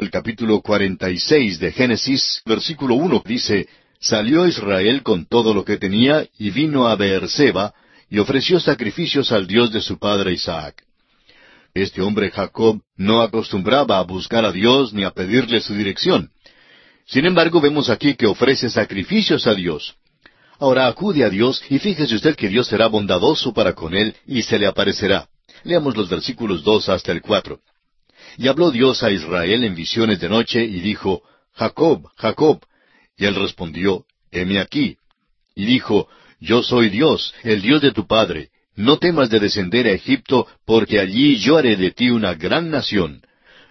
El capítulo cuarenta y seis de Génesis, versículo uno, dice, Salió Israel con todo lo que tenía y vino a Beerseba y ofreció sacrificios al Dios de su padre Isaac. Este hombre Jacob no acostumbraba a buscar a Dios ni a pedirle su dirección. Sin embargo, vemos aquí que ofrece sacrificios a Dios. Ahora acude a Dios y fíjese usted que Dios será bondadoso para con él y se le aparecerá. Leamos los versículos dos hasta el cuatro. Y habló Dios a Israel en visiones de noche y dijo, Jacob, Jacob. Y él respondió, heme aquí. Y dijo, Yo soy Dios, el Dios de tu padre. No temas de descender a Egipto, porque allí yo haré de ti una gran nación.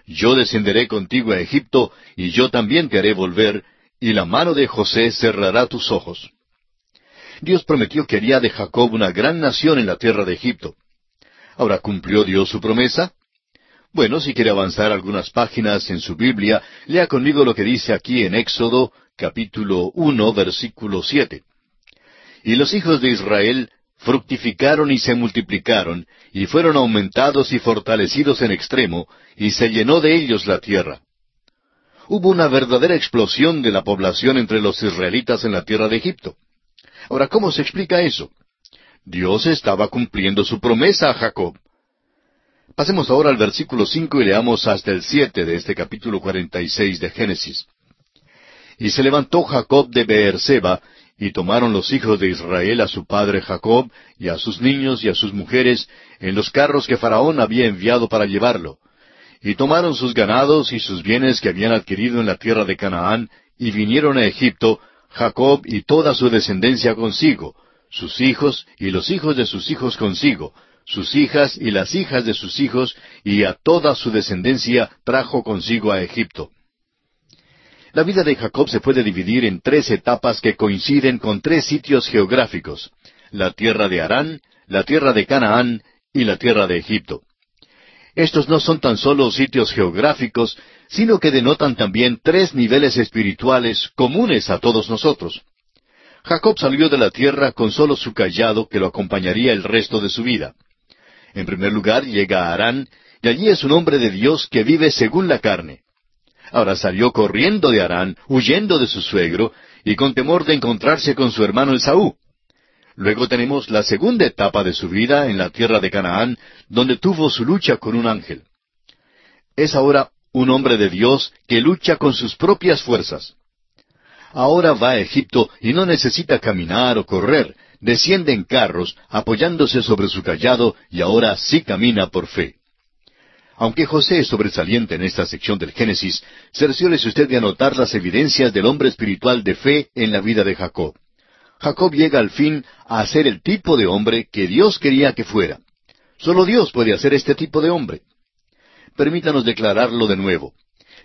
Yo descenderé contigo a Egipto, y yo también te haré volver, y la mano de José cerrará tus ojos. Dios prometió que haría de Jacob una gran nación en la tierra de Egipto. Ahora, ¿cumplió Dios su promesa? Bueno, si quiere avanzar algunas páginas en su Biblia, lea conmigo lo que dice aquí en Éxodo capítulo uno versículo siete. Y los hijos de Israel fructificaron y se multiplicaron, y fueron aumentados y fortalecidos en extremo, y se llenó de ellos la tierra. Hubo una verdadera explosión de la población entre los israelitas en la tierra de Egipto. Ahora, ¿cómo se explica eso? Dios estaba cumpliendo su promesa a Jacob. Pasemos ahora al versículo cinco y leamos hasta el siete de este capítulo cuarenta y seis de Génesis. Y se levantó Jacob de Beerseba, y tomaron los hijos de Israel a su padre Jacob, y a sus niños y a sus mujeres, en los carros que Faraón había enviado para llevarlo. Y tomaron sus ganados y sus bienes que habían adquirido en la tierra de Canaán, y vinieron a Egipto, Jacob y toda su descendencia consigo, sus hijos y los hijos de sus hijos consigo, sus hijas y las hijas de sus hijos, y a toda su descendencia trajo consigo a Egipto. La vida de Jacob se puede dividir en tres etapas que coinciden con tres sitios geográficos, la tierra de Harán, la tierra de Canaán y la tierra de Egipto. Estos no son tan solo sitios geográficos, sino que denotan también tres niveles espirituales comunes a todos nosotros. Jacob salió de la tierra con solo su callado que lo acompañaría el resto de su vida. En primer lugar llega a Harán, y allí es un hombre de Dios que vive según la carne. Ahora salió corriendo de Harán, huyendo de su suegro, y con temor de encontrarse con su hermano Esaú. Luego tenemos la segunda etapa de su vida en la tierra de Canaán, donde tuvo su lucha con un ángel. Es ahora un hombre de Dios que lucha con sus propias fuerzas. Ahora va a Egipto y no necesita caminar o correr, desciende en carros, apoyándose sobre su callado, y ahora sí camina por fe. Aunque José es sobresaliente en esta sección del Génesis, cerciórese usted de anotar las evidencias del hombre espiritual de fe en la vida de Jacob. Jacob llega al fin a ser el tipo de hombre que Dios quería que fuera. Solo Dios puede hacer este tipo de hombre. Permítanos declararlo de nuevo.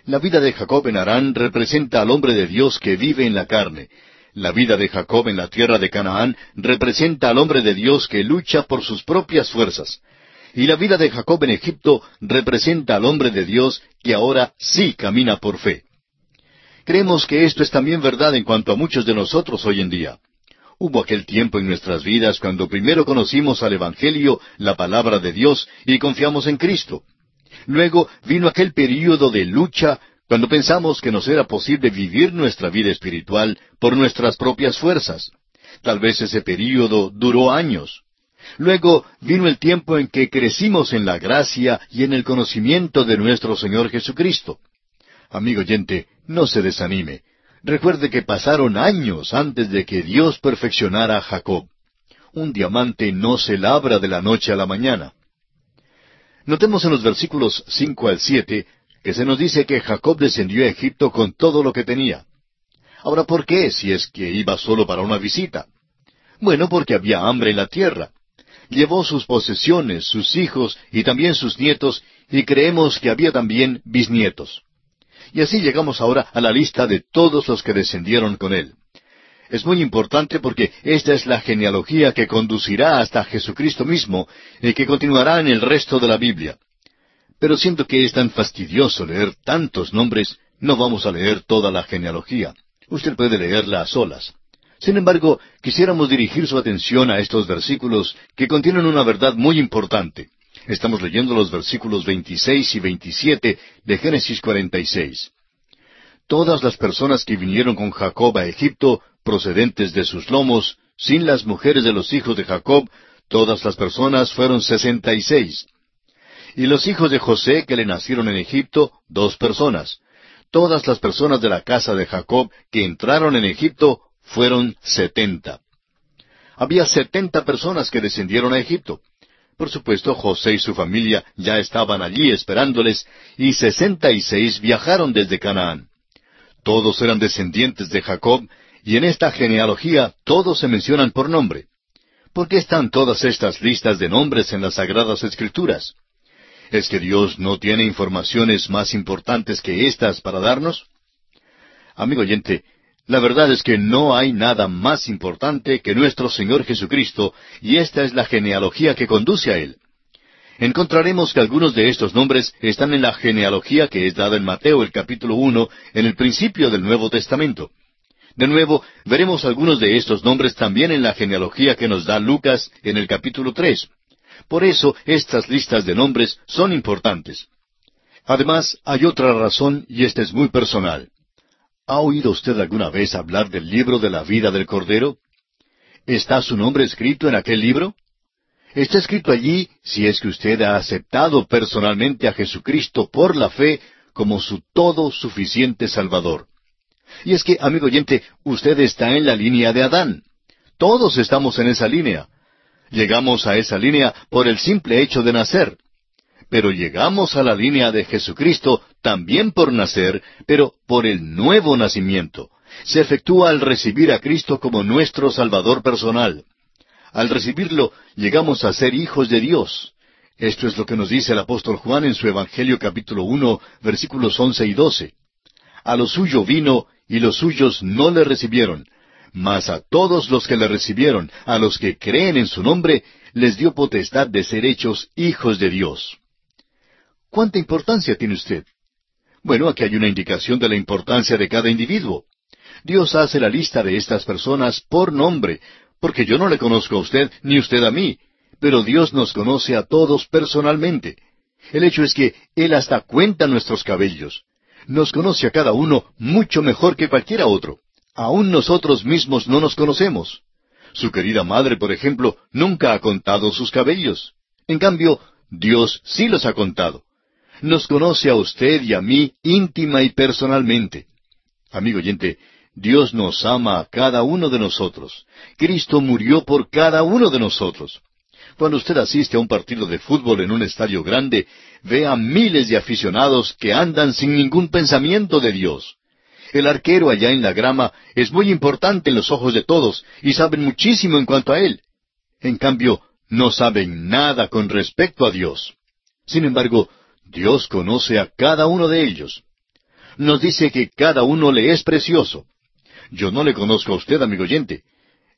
La vida de Jacob en Harán representa al hombre de Dios que vive en la carne. La vida de Jacob en la tierra de Canaán representa al hombre de Dios que lucha por sus propias fuerzas. Y la vida de Jacob en Egipto representa al hombre de Dios que ahora sí camina por fe. Creemos que esto es también verdad en cuanto a muchos de nosotros hoy en día. Hubo aquel tiempo en nuestras vidas cuando primero conocimos al Evangelio, la palabra de Dios, y confiamos en Cristo. Luego vino aquel período de lucha cuando pensamos que nos era posible vivir nuestra vida espiritual por nuestras propias fuerzas. Tal vez ese período duró años. Luego vino el tiempo en que crecimos en la gracia y en el conocimiento de nuestro Señor Jesucristo. Amigo oyente, no se desanime. Recuerde que pasaron años antes de que Dios perfeccionara a Jacob. Un diamante no se labra de la noche a la mañana. Notemos en los versículos cinco al siete que se nos dice que Jacob descendió a Egipto con todo lo que tenía. Ahora, ¿por qué si es que iba solo para una visita? Bueno, porque había hambre en la tierra llevó sus posesiones, sus hijos y también sus nietos, y creemos que había también bisnietos. Y así llegamos ahora a la lista de todos los que descendieron con él. Es muy importante porque esta es la genealogía que conducirá hasta Jesucristo mismo y que continuará en el resto de la Biblia. Pero siento que es tan fastidioso leer tantos nombres, no vamos a leer toda la genealogía. Usted puede leerla a solas. Sin embargo, quisiéramos dirigir su atención a estos versículos que contienen una verdad muy importante. Estamos leyendo los versículos 26 y 27 de Génesis 46. Todas las personas que vinieron con Jacob a Egipto, procedentes de sus lomos, sin las mujeres de los hijos de Jacob, todas las personas fueron sesenta y seis. Y los hijos de José que le nacieron en Egipto, dos personas. Todas las personas de la casa de Jacob que entraron en Egipto fueron setenta. Había setenta personas que descendieron a Egipto. Por supuesto, José y su familia ya estaban allí esperándoles, y sesenta y seis viajaron desde Canaán. Todos eran descendientes de Jacob, y en esta genealogía todos se mencionan por nombre. ¿Por qué están todas estas listas de nombres en las Sagradas Escrituras? ¿Es que Dios no tiene informaciones más importantes que estas para darnos? Amigo oyente, la verdad es que no hay nada más importante que nuestro Señor Jesucristo, y esta es la genealogía que conduce a Él. Encontraremos que algunos de estos nombres están en la genealogía que es dada en Mateo el capítulo uno, en el principio del Nuevo Testamento. De nuevo, veremos algunos de estos nombres también en la genealogía que nos da Lucas en el capítulo tres. Por eso estas listas de nombres son importantes. Además, hay otra razón y esta es muy personal. ¿Ha oído usted alguna vez hablar del libro de la vida del Cordero? ¿Está su nombre escrito en aquel libro? Está escrito allí si es que usted ha aceptado personalmente a Jesucristo por la fe como su todo suficiente Salvador. Y es que, amigo oyente, usted está en la línea de Adán. Todos estamos en esa línea. Llegamos a esa línea por el simple hecho de nacer. Pero llegamos a la línea de Jesucristo también por nacer, pero por el nuevo nacimiento. Se efectúa al recibir a Cristo como nuestro Salvador personal. Al recibirlo, llegamos a ser hijos de Dios. Esto es lo que nos dice el apóstol Juan en su Evangelio capítulo uno, versículos once y doce. A lo suyo vino y los suyos no le recibieron. Mas a todos los que le recibieron, a los que creen en su nombre, les dio potestad de ser hechos hijos de Dios. ¿Cuánta importancia tiene usted? Bueno, aquí hay una indicación de la importancia de cada individuo. Dios hace la lista de estas personas por nombre, porque yo no le conozco a usted ni usted a mí, pero Dios nos conoce a todos personalmente. El hecho es que Él hasta cuenta nuestros cabellos nos conoce a cada uno mucho mejor que cualquiera otro. Aún nosotros mismos no nos conocemos. Su querida madre, por ejemplo, nunca ha contado sus cabellos. En cambio, Dios sí los ha contado. Nos conoce a usted y a mí íntima y personalmente. Amigo oyente, Dios nos ama a cada uno de nosotros. Cristo murió por cada uno de nosotros. Cuando usted asiste a un partido de fútbol en un estadio grande, ve a miles de aficionados que andan sin ningún pensamiento de Dios. El arquero allá en la grama es muy importante en los ojos de todos y saben muchísimo en cuanto a él. En cambio, no saben nada con respecto a Dios. Sin embargo, Dios conoce a cada uno de ellos. Nos dice que cada uno le es precioso. Yo no le conozco a usted, amigo oyente,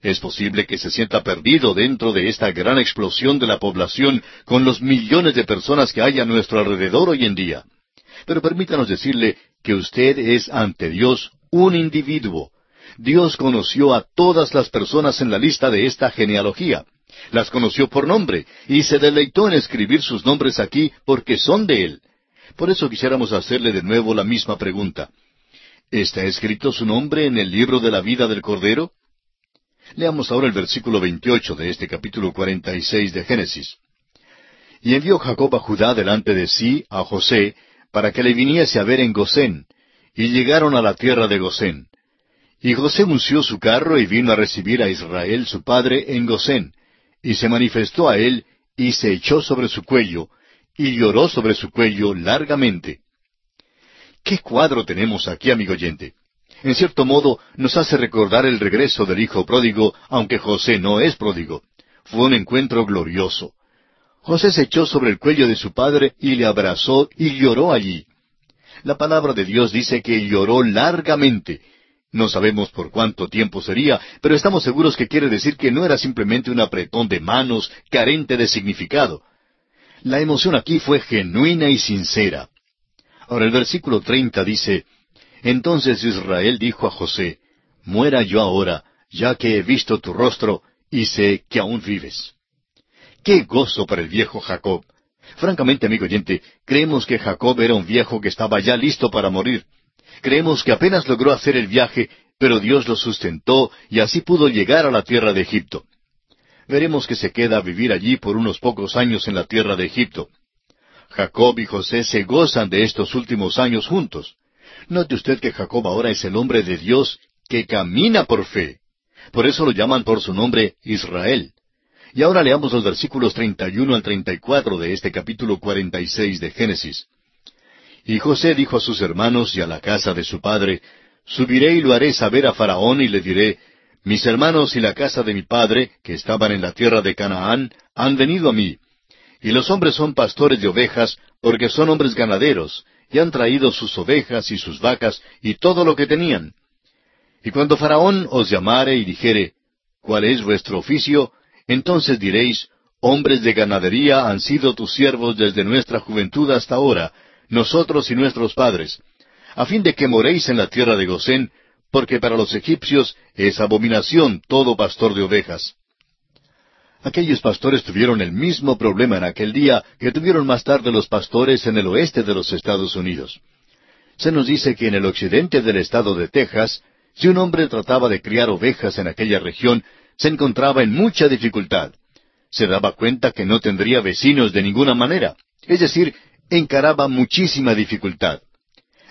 es posible que se sienta perdido dentro de esta gran explosión de la población con los millones de personas que hay a nuestro alrededor hoy en día. Pero permítanos decirle que usted es ante Dios un individuo. Dios conoció a todas las personas en la lista de esta genealogía. Las conoció por nombre y se deleitó en escribir sus nombres aquí porque son de Él. Por eso quisiéramos hacerle de nuevo la misma pregunta. ¿Está escrito su nombre en el libro de la vida del Cordero? Leamos ahora el versículo 28 de este capítulo 46 de Génesis. Y envió Jacob a Judá delante de sí a José, para que le viniese a ver en Gosén, y llegaron a la tierra de Gosén. Y José unció su carro y vino a recibir a Israel su padre en Gosén, y se manifestó a él, y se echó sobre su cuello, y lloró sobre su cuello largamente. ¿Qué cuadro tenemos aquí, amigo oyente? en cierto modo nos hace recordar el regreso del hijo pródigo, aunque José no es pródigo. Fue un encuentro glorioso. José se echó sobre el cuello de su padre y le abrazó y lloró allí. La palabra de Dios dice que lloró largamente. No sabemos por cuánto tiempo sería, pero estamos seguros que quiere decir que no era simplemente un apretón de manos carente de significado. La emoción aquí fue genuina y sincera. Ahora el versículo treinta dice, entonces Israel dijo a José, Muera yo ahora, ya que he visto tu rostro y sé que aún vives. Qué gozo para el viejo Jacob. Francamente, amigo oyente, creemos que Jacob era un viejo que estaba ya listo para morir. Creemos que apenas logró hacer el viaje, pero Dios lo sustentó y así pudo llegar a la tierra de Egipto. Veremos que se queda a vivir allí por unos pocos años en la tierra de Egipto. Jacob y José se gozan de estos últimos años juntos. Note usted que Jacob ahora es el hombre de Dios que camina por fe. Por eso lo llaman por su nombre Israel. Y ahora leamos los versículos 31 al 34 de este capítulo 46 de Génesis. Y José dijo a sus hermanos y a la casa de su padre, Subiré y lo haré saber a Faraón y le diré, Mis hermanos y la casa de mi padre, que estaban en la tierra de Canaán, han venido a mí. Y los hombres son pastores de ovejas, porque son hombres ganaderos, y han traído sus ovejas y sus vacas y todo lo que tenían. Y cuando Faraón os llamare y dijere, ¿cuál es vuestro oficio? Entonces diréis, hombres de ganadería han sido tus siervos desde nuestra juventud hasta ahora, nosotros y nuestros padres, a fin de que moréis en la tierra de Gosén, porque para los egipcios es abominación todo pastor de ovejas. Aquellos pastores tuvieron el mismo problema en aquel día que tuvieron más tarde los pastores en el oeste de los Estados Unidos. Se nos dice que en el occidente del estado de Texas, si un hombre trataba de criar ovejas en aquella región, se encontraba en mucha dificultad. Se daba cuenta que no tendría vecinos de ninguna manera, es decir, encaraba muchísima dificultad.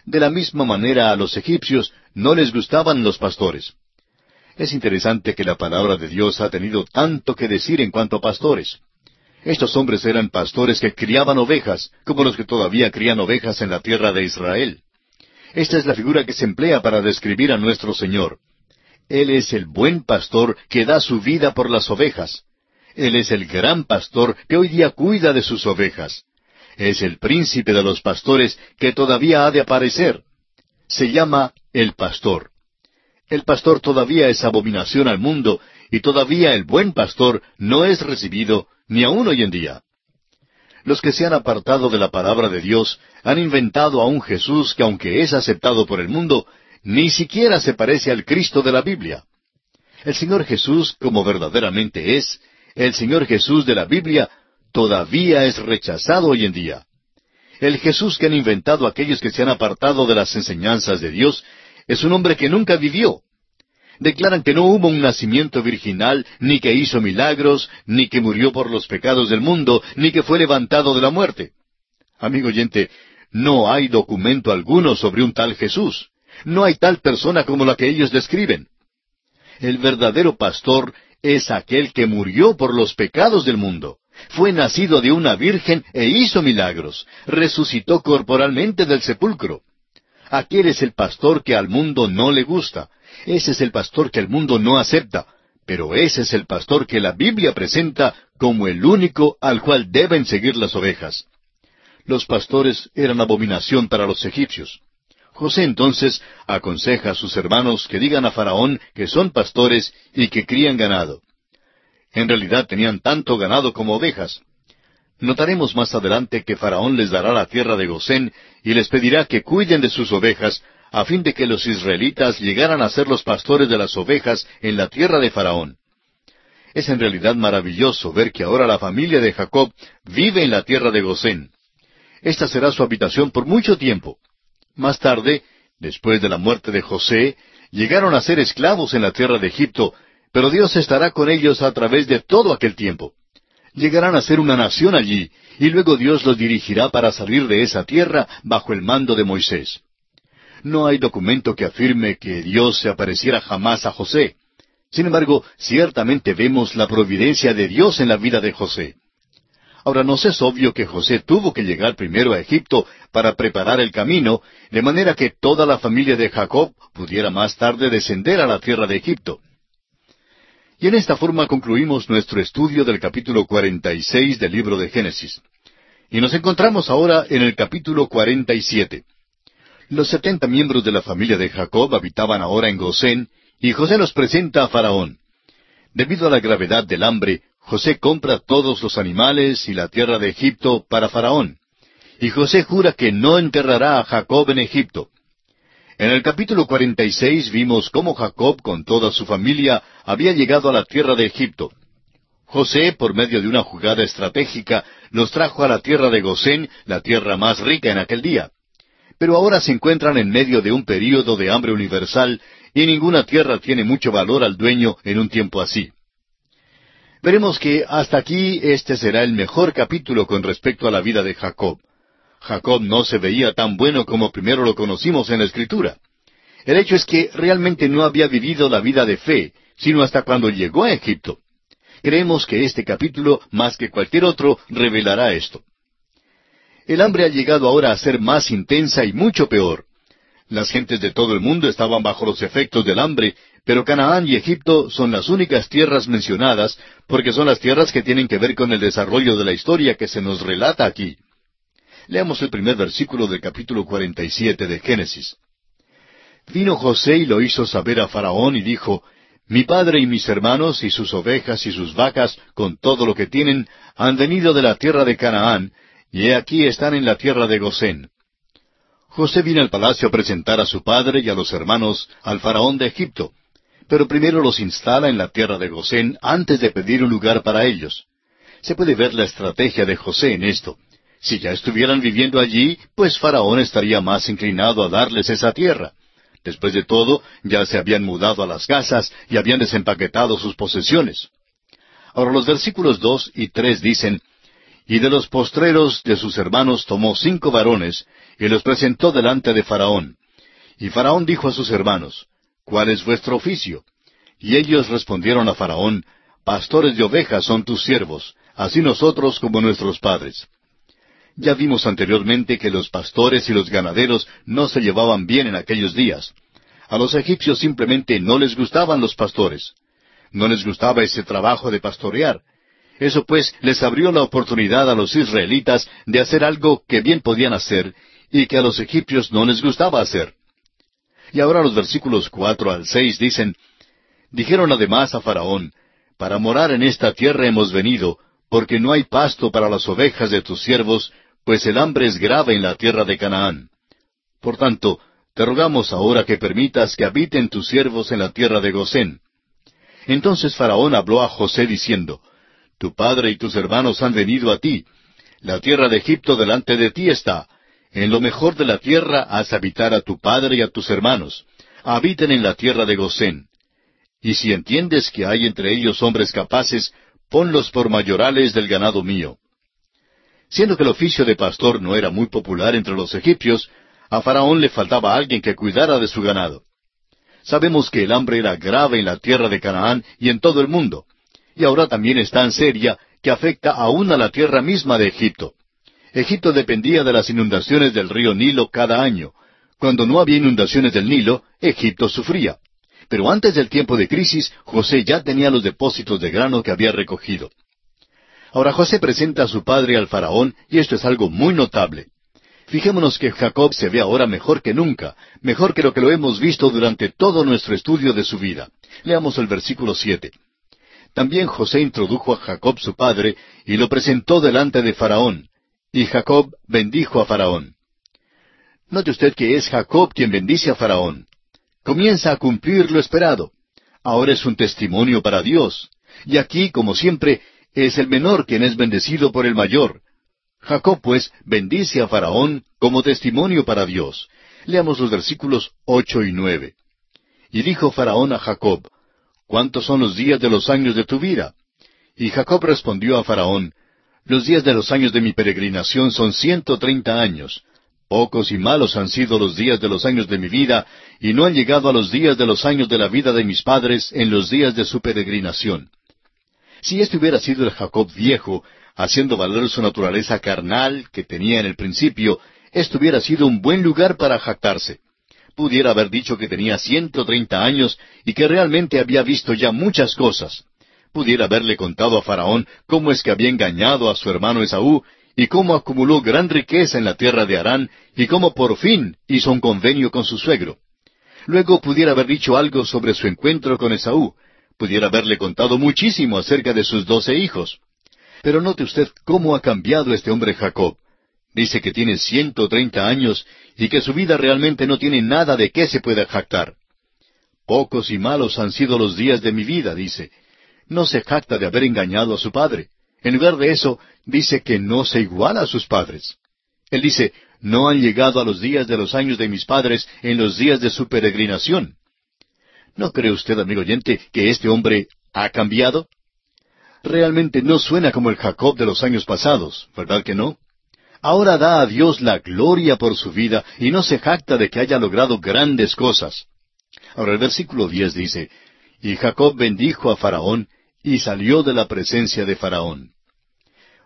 De la misma manera a los egipcios no les gustaban los pastores. Es interesante que la palabra de Dios ha tenido tanto que decir en cuanto a pastores. Estos hombres eran pastores que criaban ovejas, como los que todavía crían ovejas en la tierra de Israel. Esta es la figura que se emplea para describir a nuestro Señor. Él es el buen pastor que da su vida por las ovejas. Él es el gran pastor que hoy día cuida de sus ovejas. Es el príncipe de los pastores que todavía ha de aparecer. Se llama el pastor. El pastor todavía es abominación al mundo y todavía el buen pastor no es recibido ni aún hoy en día. Los que se han apartado de la palabra de Dios han inventado a un Jesús que aunque es aceptado por el mundo, ni siquiera se parece al Cristo de la Biblia. El Señor Jesús, como verdaderamente es, el Señor Jesús de la Biblia, todavía es rechazado hoy en día. El Jesús que han inventado aquellos que se han apartado de las enseñanzas de Dios es un hombre que nunca vivió. Declaran que no hubo un nacimiento virginal, ni que hizo milagros, ni que murió por los pecados del mundo, ni que fue levantado de la muerte. Amigo oyente, no hay documento alguno sobre un tal Jesús. No hay tal persona como la que ellos describen. El verdadero pastor es aquel que murió por los pecados del mundo. Fue nacido de una virgen e hizo milagros. Resucitó corporalmente del sepulcro. Aquel es el pastor que al mundo no le gusta. Ese es el pastor que el mundo no acepta. Pero ese es el pastor que la Biblia presenta como el único al cual deben seguir las ovejas. Los pastores eran abominación para los egipcios. José entonces aconseja a sus hermanos que digan a Faraón que son pastores y que crían ganado. En realidad tenían tanto ganado como ovejas. Notaremos más adelante que Faraón les dará la tierra de Gosén y les pedirá que cuiden de sus ovejas, a fin de que los israelitas llegaran a ser los pastores de las ovejas en la tierra de Faraón. Es en realidad maravilloso ver que ahora la familia de Jacob vive en la tierra de Gosén. Esta será su habitación por mucho tiempo. Más tarde, después de la muerte de José, llegaron a ser esclavos en la tierra de Egipto, pero Dios estará con ellos a través de todo aquel tiempo llegarán a ser una nación allí, y luego Dios los dirigirá para salir de esa tierra bajo el mando de Moisés. No hay documento que afirme que Dios se apareciera jamás a José. Sin embargo, ciertamente vemos la providencia de Dios en la vida de José. Ahora, nos es obvio que José tuvo que llegar primero a Egipto para preparar el camino, de manera que toda la familia de Jacob pudiera más tarde descender a la tierra de Egipto. Y en esta forma concluimos nuestro estudio del capítulo 46 del libro de Génesis. Y nos encontramos ahora en el capítulo 47. Los setenta miembros de la familia de Jacob habitaban ahora en Gosén, y José los presenta a Faraón. Debido a la gravedad del hambre, José compra todos los animales y la tierra de Egipto para Faraón. Y José jura que no enterrará a Jacob en Egipto. En el capítulo 46 vimos cómo Jacob con toda su familia había llegado a la tierra de Egipto. José, por medio de una jugada estratégica, los trajo a la tierra de Gosén, la tierra más rica en aquel día. Pero ahora se encuentran en medio de un período de hambre universal y ninguna tierra tiene mucho valor al dueño en un tiempo así. Veremos que hasta aquí este será el mejor capítulo con respecto a la vida de Jacob. Jacob no se veía tan bueno como primero lo conocimos en la Escritura. El hecho es que realmente no había vivido la vida de fe, sino hasta cuando llegó a Egipto. Creemos que este capítulo, más que cualquier otro, revelará esto. El hambre ha llegado ahora a ser más intensa y mucho peor. Las gentes de todo el mundo estaban bajo los efectos del hambre, pero Canaán y Egipto son las únicas tierras mencionadas porque son las tierras que tienen que ver con el desarrollo de la historia que se nos relata aquí. Leamos el primer versículo del capítulo 47 de Génesis. Vino José y lo hizo saber a Faraón y dijo, mi padre y mis hermanos y sus ovejas y sus vacas, con todo lo que tienen, han venido de la tierra de Canaán, y he aquí están en la tierra de Gosén. José vino al palacio a presentar a su padre y a los hermanos al faraón de Egipto, pero primero los instala en la tierra de Gosén antes de pedir un lugar para ellos. Se puede ver la estrategia de José en esto. Si ya estuvieran viviendo allí, pues Faraón estaría más inclinado a darles esa tierra. Después de todo, ya se habían mudado a las casas y habían desempaquetado sus posesiones. Ahora los versículos dos y tres dicen, Y de los postreros de sus hermanos tomó cinco varones, y los presentó delante de Faraón. Y Faraón dijo a sus hermanos, ¿Cuál es vuestro oficio? Y ellos respondieron a Faraón, Pastores de ovejas son tus siervos, así nosotros como nuestros padres. Ya vimos anteriormente que los pastores y los ganaderos no se llevaban bien en aquellos días. A los egipcios simplemente no les gustaban los pastores. No les gustaba ese trabajo de pastorear. Eso pues les abrió la oportunidad a los israelitas de hacer algo que bien podían hacer y que a los egipcios no les gustaba hacer. Y ahora los versículos cuatro al seis dicen, Dijeron además a Faraón, Para morar en esta tierra hemos venido, porque no hay pasto para las ovejas de tus siervos, pues el hambre es grave en la tierra de Canaán. Por tanto, te rogamos ahora que permitas que habiten tus siervos en la tierra de Gosén. Entonces Faraón habló a José diciendo, Tu padre y tus hermanos han venido a ti. La tierra de Egipto delante de ti está. En lo mejor de la tierra haz habitar a tu padre y a tus hermanos. Habiten en la tierra de Gosén. Y si entiendes que hay entre ellos hombres capaces, ponlos por mayorales del ganado mío. Siendo que el oficio de pastor no era muy popular entre los egipcios, a Faraón le faltaba alguien que cuidara de su ganado. Sabemos que el hambre era grave en la tierra de Canaán y en todo el mundo, y ahora también es tan seria que afecta aún a la tierra misma de Egipto. Egipto dependía de las inundaciones del río Nilo cada año. Cuando no había inundaciones del Nilo, Egipto sufría. Pero antes del tiempo de crisis, José ya tenía los depósitos de grano que había recogido. Ahora José presenta a su padre al faraón y esto es algo muy notable. Fijémonos que Jacob se ve ahora mejor que nunca, mejor que lo que lo hemos visto durante todo nuestro estudio de su vida. Leamos el versículo siete. También José introdujo a Jacob su padre y lo presentó delante de Faraón, y Jacob bendijo a Faraón. Note usted que es Jacob quien bendice a Faraón. Comienza a cumplir lo esperado. Ahora es un testimonio para Dios. Y aquí, como siempre, es el menor quien es bendecido por el mayor. Jacob, pues, bendice a Faraón como testimonio para Dios. Leamos los versículos ocho y nueve. Y dijo Faraón a Jacob, ¿Cuántos son los días de los años de tu vida? Y Jacob respondió a Faraón, Los días de los años de mi peregrinación son ciento treinta años. Pocos y malos han sido los días de los años de mi vida, y no han llegado a los días de los años de la vida de mis padres en los días de su peregrinación. Si este hubiera sido el Jacob viejo, haciendo valer su naturaleza carnal que tenía en el principio, esto hubiera sido un buen lugar para jactarse. Pudiera haber dicho que tenía ciento treinta años y que realmente había visto ya muchas cosas. Pudiera haberle contado a Faraón cómo es que había engañado a su hermano Esaú y cómo acumuló gran riqueza en la tierra de Harán y cómo por fin hizo un convenio con su suegro. Luego pudiera haber dicho algo sobre su encuentro con Esaú, Pudiera haberle contado muchísimo acerca de sus doce hijos. Pero note usted cómo ha cambiado este hombre Jacob. Dice que tiene ciento treinta años y que su vida realmente no tiene nada de qué se pueda jactar. Pocos y malos han sido los días de mi vida, dice. No se jacta de haber engañado a su padre. En lugar de eso, dice que no se iguala a sus padres. Él dice, no han llegado a los días de los años de mis padres en los días de su peregrinación. ¿No cree usted, amigo oyente, que este hombre ha cambiado? Realmente no suena como el Jacob de los años pasados, ¿verdad que no? Ahora da a Dios la gloria por su vida y no se jacta de que haya logrado grandes cosas. Ahora el versículo diez dice, Y Jacob bendijo a Faraón y salió de la presencia de Faraón.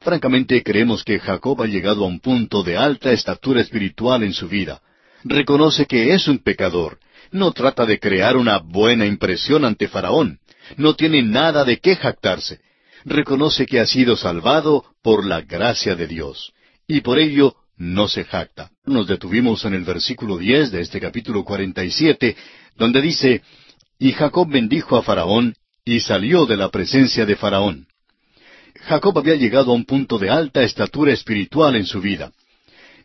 Francamente creemos que Jacob ha llegado a un punto de alta estatura espiritual en su vida. Reconoce que es un pecador. No trata de crear una buena impresión ante Faraón. No tiene nada de qué jactarse. Reconoce que ha sido salvado por la gracia de Dios. Y por ello no se jacta. Nos detuvimos en el versículo diez de este capítulo cuarenta y siete, donde dice, Y Jacob bendijo a Faraón, y salió de la presencia de Faraón. Jacob había llegado a un punto de alta estatura espiritual en su vida.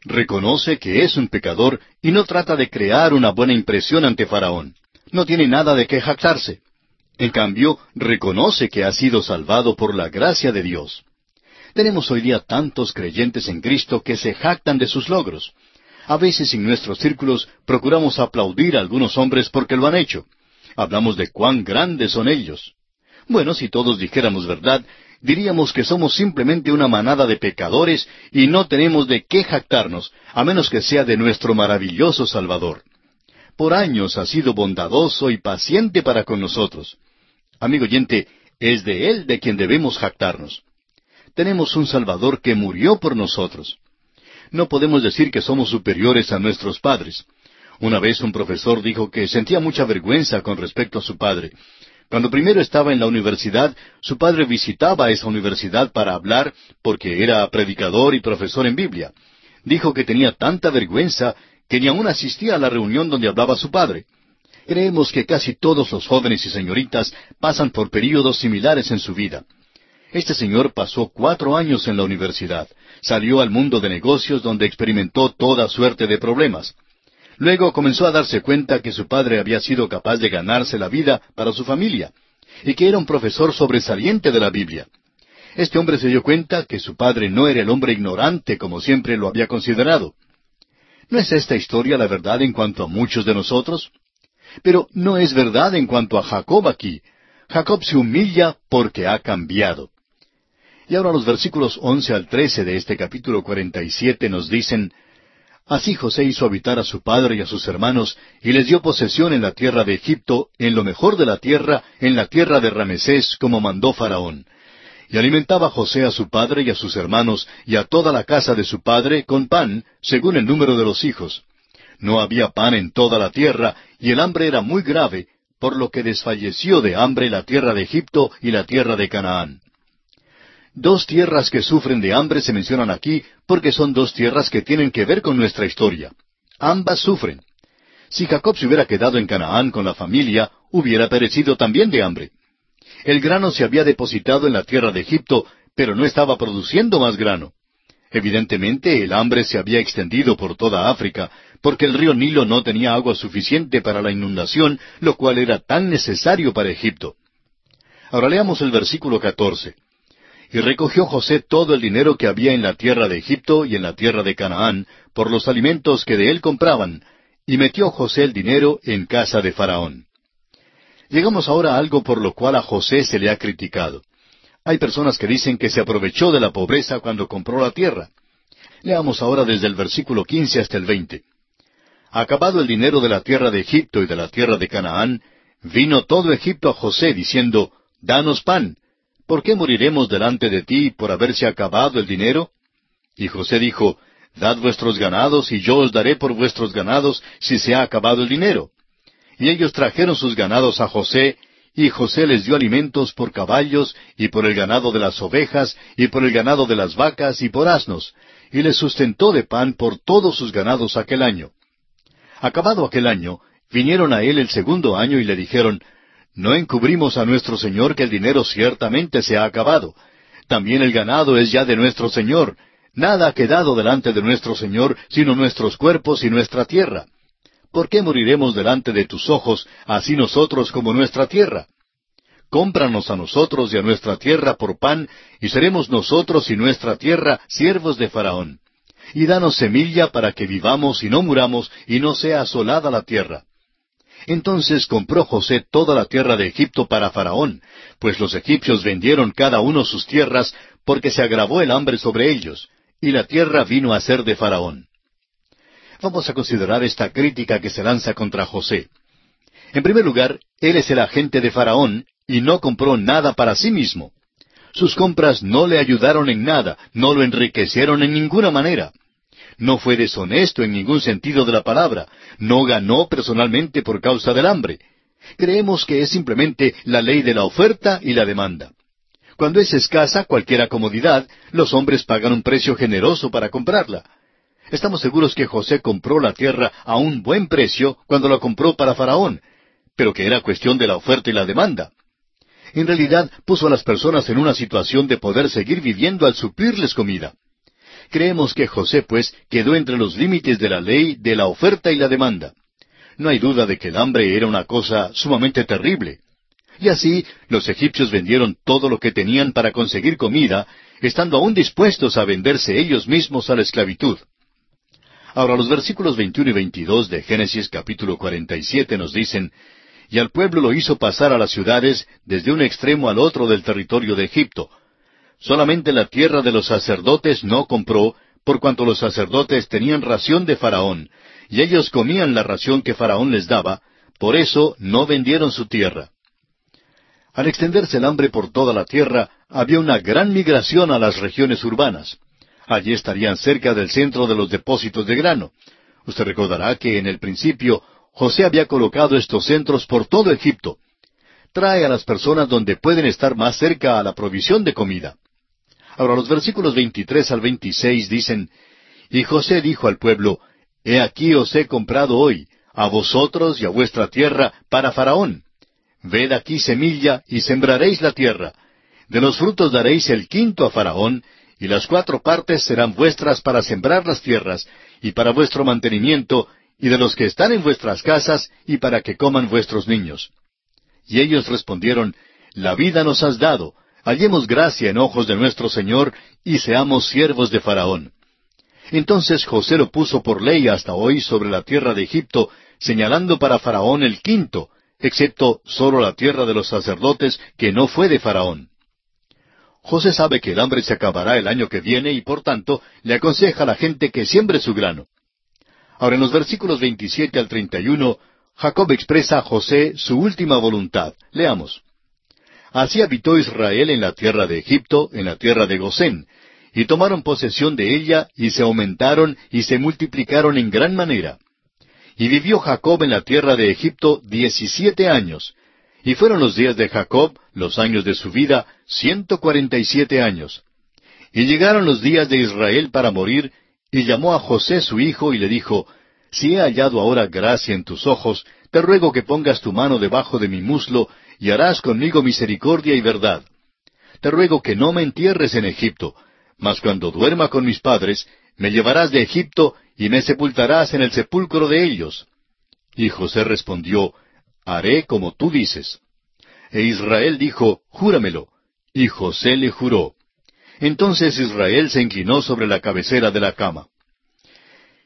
Reconoce que es un pecador y no trata de crear una buena impresión ante Faraón. No tiene nada de qué jactarse. En cambio, reconoce que ha sido salvado por la gracia de Dios. Tenemos hoy día tantos creyentes en Cristo que se jactan de sus logros. A veces en nuestros círculos procuramos aplaudir a algunos hombres porque lo han hecho. Hablamos de cuán grandes son ellos. Bueno, si todos dijéramos verdad, diríamos que somos simplemente una manada de pecadores y no tenemos de qué jactarnos, a menos que sea de nuestro maravilloso Salvador. Por años ha sido bondadoso y paciente para con nosotros. Amigo oyente, es de Él de quien debemos jactarnos. Tenemos un Salvador que murió por nosotros. No podemos decir que somos superiores a nuestros padres. Una vez un profesor dijo que sentía mucha vergüenza con respecto a su padre, cuando primero estaba en la universidad, su padre visitaba esa universidad para hablar porque era predicador y profesor en Biblia. Dijo que tenía tanta vergüenza que ni aún asistía a la reunión donde hablaba su padre. Creemos que casi todos los jóvenes y señoritas pasan por períodos similares en su vida. Este señor pasó cuatro años en la universidad, salió al mundo de negocios donde experimentó toda suerte de problemas. Luego comenzó a darse cuenta que su padre había sido capaz de ganarse la vida para su familia y que era un profesor sobresaliente de la Biblia. Este hombre se dio cuenta que su padre no era el hombre ignorante como siempre lo había considerado. ¿No es esta historia la verdad en cuanto a muchos de nosotros? Pero no es verdad en cuanto a Jacob aquí. Jacob se humilla porque ha cambiado. Y ahora los versículos once al trece de este capítulo cuarenta y siete nos dicen Así José hizo habitar a su padre y a sus hermanos, y les dio posesión en la tierra de Egipto, en lo mejor de la tierra, en la tierra de Ramesés, como mandó Faraón. Y alimentaba José a su padre y a sus hermanos, y a toda la casa de su padre, con pan, según el número de los hijos. No había pan en toda la tierra, y el hambre era muy grave, por lo que desfalleció de hambre la tierra de Egipto y la tierra de Canaán. Dos tierras que sufren de hambre se mencionan aquí porque son dos tierras que tienen que ver con nuestra historia. Ambas sufren. Si Jacob se hubiera quedado en Canaán con la familia, hubiera perecido también de hambre. El grano se había depositado en la tierra de Egipto, pero no estaba produciendo más grano. Evidentemente el hambre se había extendido por toda África, porque el río Nilo no tenía agua suficiente para la inundación, lo cual era tan necesario para Egipto. Ahora leamos el versículo catorce. Y recogió José todo el dinero que había en la tierra de Egipto y en la tierra de Canaán, por los alimentos que de él compraban, y metió José el dinero en casa de Faraón. Llegamos ahora a algo por lo cual a José se le ha criticado. Hay personas que dicen que se aprovechó de la pobreza cuando compró la tierra. Leamos ahora desde el versículo quince hasta el veinte. Acabado el dinero de la tierra de Egipto y de la tierra de Canaán, vino todo Egipto a José diciendo, Danos pan, ¿por qué moriremos delante de ti por haberse acabado el dinero? Y José dijo, Dad vuestros ganados, y yo os daré por vuestros ganados si se ha acabado el dinero. Y ellos trajeron sus ganados a José, y José les dio alimentos por caballos, y por el ganado de las ovejas, y por el ganado de las vacas, y por asnos, y les sustentó de pan por todos sus ganados aquel año. Acabado aquel año, vinieron a él el segundo año y le dijeron, no encubrimos a nuestro Señor que el dinero ciertamente se ha acabado. También el ganado es ya de nuestro Señor. Nada ha quedado delante de nuestro Señor sino nuestros cuerpos y nuestra tierra. ¿Por qué moriremos delante de tus ojos, así nosotros como nuestra tierra? cómpranos a nosotros y a nuestra tierra por pan, y seremos nosotros y nuestra tierra siervos de Faraón. Y danos semilla para que vivamos y no muramos, y no sea asolada la tierra. Entonces compró José toda la tierra de Egipto para Faraón, pues los egipcios vendieron cada uno sus tierras, porque se agravó el hambre sobre ellos, y la tierra vino a ser de Faraón. Vamos a considerar esta crítica que se lanza contra José. En primer lugar, él es el agente de Faraón y no compró nada para sí mismo. Sus compras no le ayudaron en nada, no lo enriquecieron en ninguna manera. No fue deshonesto en ningún sentido de la palabra, no ganó personalmente por causa del hambre. Creemos que es simplemente la ley de la oferta y la demanda. Cuando es escasa cualquier comodidad, los hombres pagan un precio generoso para comprarla. Estamos seguros que José compró la tierra a un buen precio cuando la compró para Faraón, pero que era cuestión de la oferta y la demanda. En realidad puso a las personas en una situación de poder seguir viviendo al suplirles comida. Creemos que José, pues, quedó entre los límites de la ley de la oferta y la demanda. No hay duda de que el hambre era una cosa sumamente terrible. Y así los egipcios vendieron todo lo que tenían para conseguir comida, estando aún dispuestos a venderse ellos mismos a la esclavitud. Ahora los versículos 21 y 22 de Génesis capítulo 47 nos dicen, Y al pueblo lo hizo pasar a las ciudades desde un extremo al otro del territorio de Egipto, Solamente la tierra de los sacerdotes no compró, por cuanto los sacerdotes tenían ración de Faraón, y ellos comían la ración que Faraón les daba, por eso no vendieron su tierra. Al extenderse el hambre por toda la tierra, había una gran migración a las regiones urbanas. Allí estarían cerca del centro de los depósitos de grano. Usted recordará que en el principio José había colocado estos centros por todo Egipto. Trae a las personas donde pueden estar más cerca a la provisión de comida. Ahora los versículos 23 al 26 dicen, Y José dijo al pueblo, He aquí os he comprado hoy, a vosotros y a vuestra tierra, para Faraón. Ved aquí semilla y sembraréis la tierra. De los frutos daréis el quinto a Faraón, y las cuatro partes serán vuestras para sembrar las tierras, y para vuestro mantenimiento, y de los que están en vuestras casas, y para que coman vuestros niños. Y ellos respondieron, La vida nos has dado, hallemos gracia en ojos de nuestro Señor y seamos siervos de Faraón. Entonces José lo puso por ley hasta hoy sobre la tierra de Egipto, señalando para Faraón el quinto, excepto sólo la tierra de los sacerdotes, que no fue de Faraón. José sabe que el hambre se acabará el año que viene y por tanto le aconseja a la gente que siembre su grano. Ahora en los versículos 27 al 31, Jacob expresa a José su última voluntad. Leamos. Así habitó Israel en la tierra de Egipto, en la tierra de Gosén, y tomaron posesión de ella, y se aumentaron y se multiplicaron en gran manera. Y vivió Jacob en la tierra de Egipto diecisiete años, y fueron los días de Jacob, los años de su vida, ciento cuarenta y siete años. Y llegaron los días de Israel para morir, y llamó a José su hijo y le dijo, Si he hallado ahora gracia en tus ojos, te ruego que pongas tu mano debajo de mi muslo y harás conmigo misericordia y verdad. Te ruego que no me entierres en Egipto, mas cuando duerma con mis padres, me llevarás de Egipto y me sepultarás en el sepulcro de ellos. Y José respondió, Haré como tú dices. E Israel dijo, Júramelo. Y José le juró. Entonces Israel se inclinó sobre la cabecera de la cama.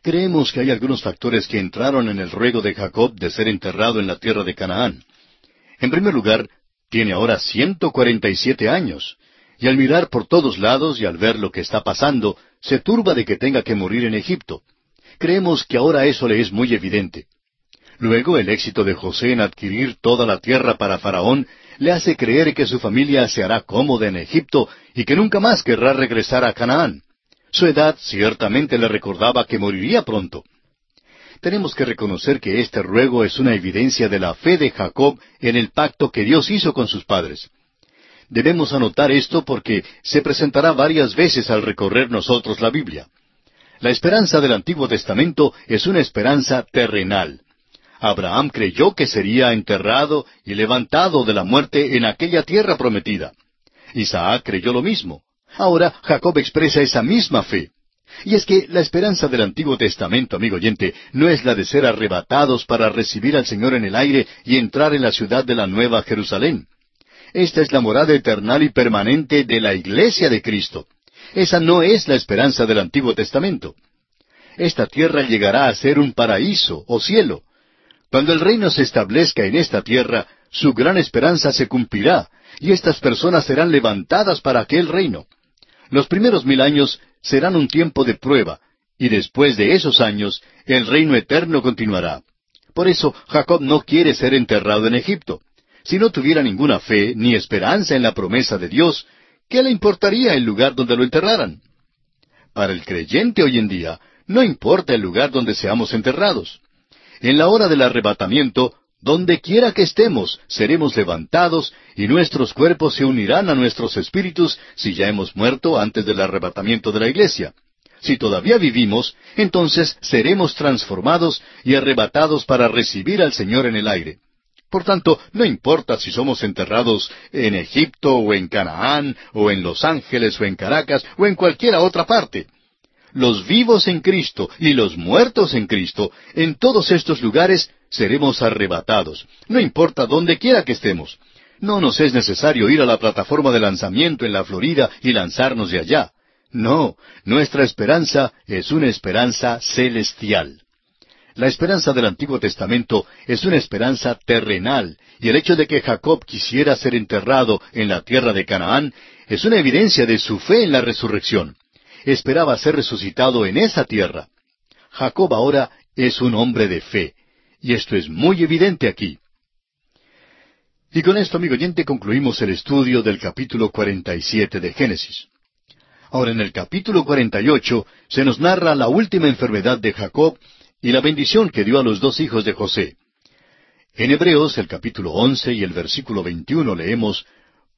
Creemos que hay algunos factores que entraron en el ruego de Jacob de ser enterrado en la tierra de Canaán. En primer lugar, tiene ahora ciento cuarenta y siete años, y al mirar por todos lados y al ver lo que está pasando, se turba de que tenga que morir en Egipto. Creemos que ahora eso le es muy evidente. Luego, el éxito de José en adquirir toda la tierra para Faraón le hace creer que su familia se hará cómoda en Egipto y que nunca más querrá regresar a Canaán. Su edad ciertamente le recordaba que moriría pronto tenemos que reconocer que este ruego es una evidencia de la fe de Jacob en el pacto que Dios hizo con sus padres. Debemos anotar esto porque se presentará varias veces al recorrer nosotros la Biblia. La esperanza del Antiguo Testamento es una esperanza terrenal. Abraham creyó que sería enterrado y levantado de la muerte en aquella tierra prometida. Isaac creyó lo mismo. Ahora Jacob expresa esa misma fe. Y es que la esperanza del Antiguo Testamento, amigo oyente, no es la de ser arrebatados para recibir al Señor en el aire y entrar en la ciudad de la Nueva Jerusalén. Esta es la morada eterna y permanente de la iglesia de Cristo. Esa no es la esperanza del Antiguo Testamento. Esta tierra llegará a ser un paraíso o cielo. Cuando el reino se establezca en esta tierra, su gran esperanza se cumplirá, y estas personas serán levantadas para aquel reino. Los primeros mil años serán un tiempo de prueba, y después de esos años el reino eterno continuará. Por eso Jacob no quiere ser enterrado en Egipto. Si no tuviera ninguna fe ni esperanza en la promesa de Dios, ¿qué le importaría el lugar donde lo enterraran? Para el creyente hoy en día, no importa el lugar donde seamos enterrados. En la hora del arrebatamiento, donde quiera que estemos, seremos levantados y nuestros cuerpos se unirán a nuestros espíritus si ya hemos muerto antes del arrebatamiento de la iglesia. Si todavía vivimos, entonces seremos transformados y arrebatados para recibir al Señor en el aire. Por tanto, no importa si somos enterrados en Egipto o en Canaán o en Los Ángeles o en Caracas o en cualquiera otra parte. Los vivos en Cristo y los muertos en Cristo, en todos estos lugares seremos arrebatados, no importa dónde quiera que estemos. No nos es necesario ir a la plataforma de lanzamiento en la Florida y lanzarnos de allá. No, nuestra esperanza es una esperanza celestial. La esperanza del Antiguo Testamento es una esperanza terrenal, y el hecho de que Jacob quisiera ser enterrado en la tierra de Canaán es una evidencia de su fe en la resurrección. Esperaba ser resucitado en esa tierra. Jacob ahora es un hombre de fe, y esto es muy evidente aquí. Y con esto, amigo oyente, concluimos el estudio del capítulo 47 de Génesis. Ahora en el capítulo 48 se nos narra la última enfermedad de Jacob y la bendición que dio a los dos hijos de José. En Hebreos el capítulo 11 y el versículo 21 leemos,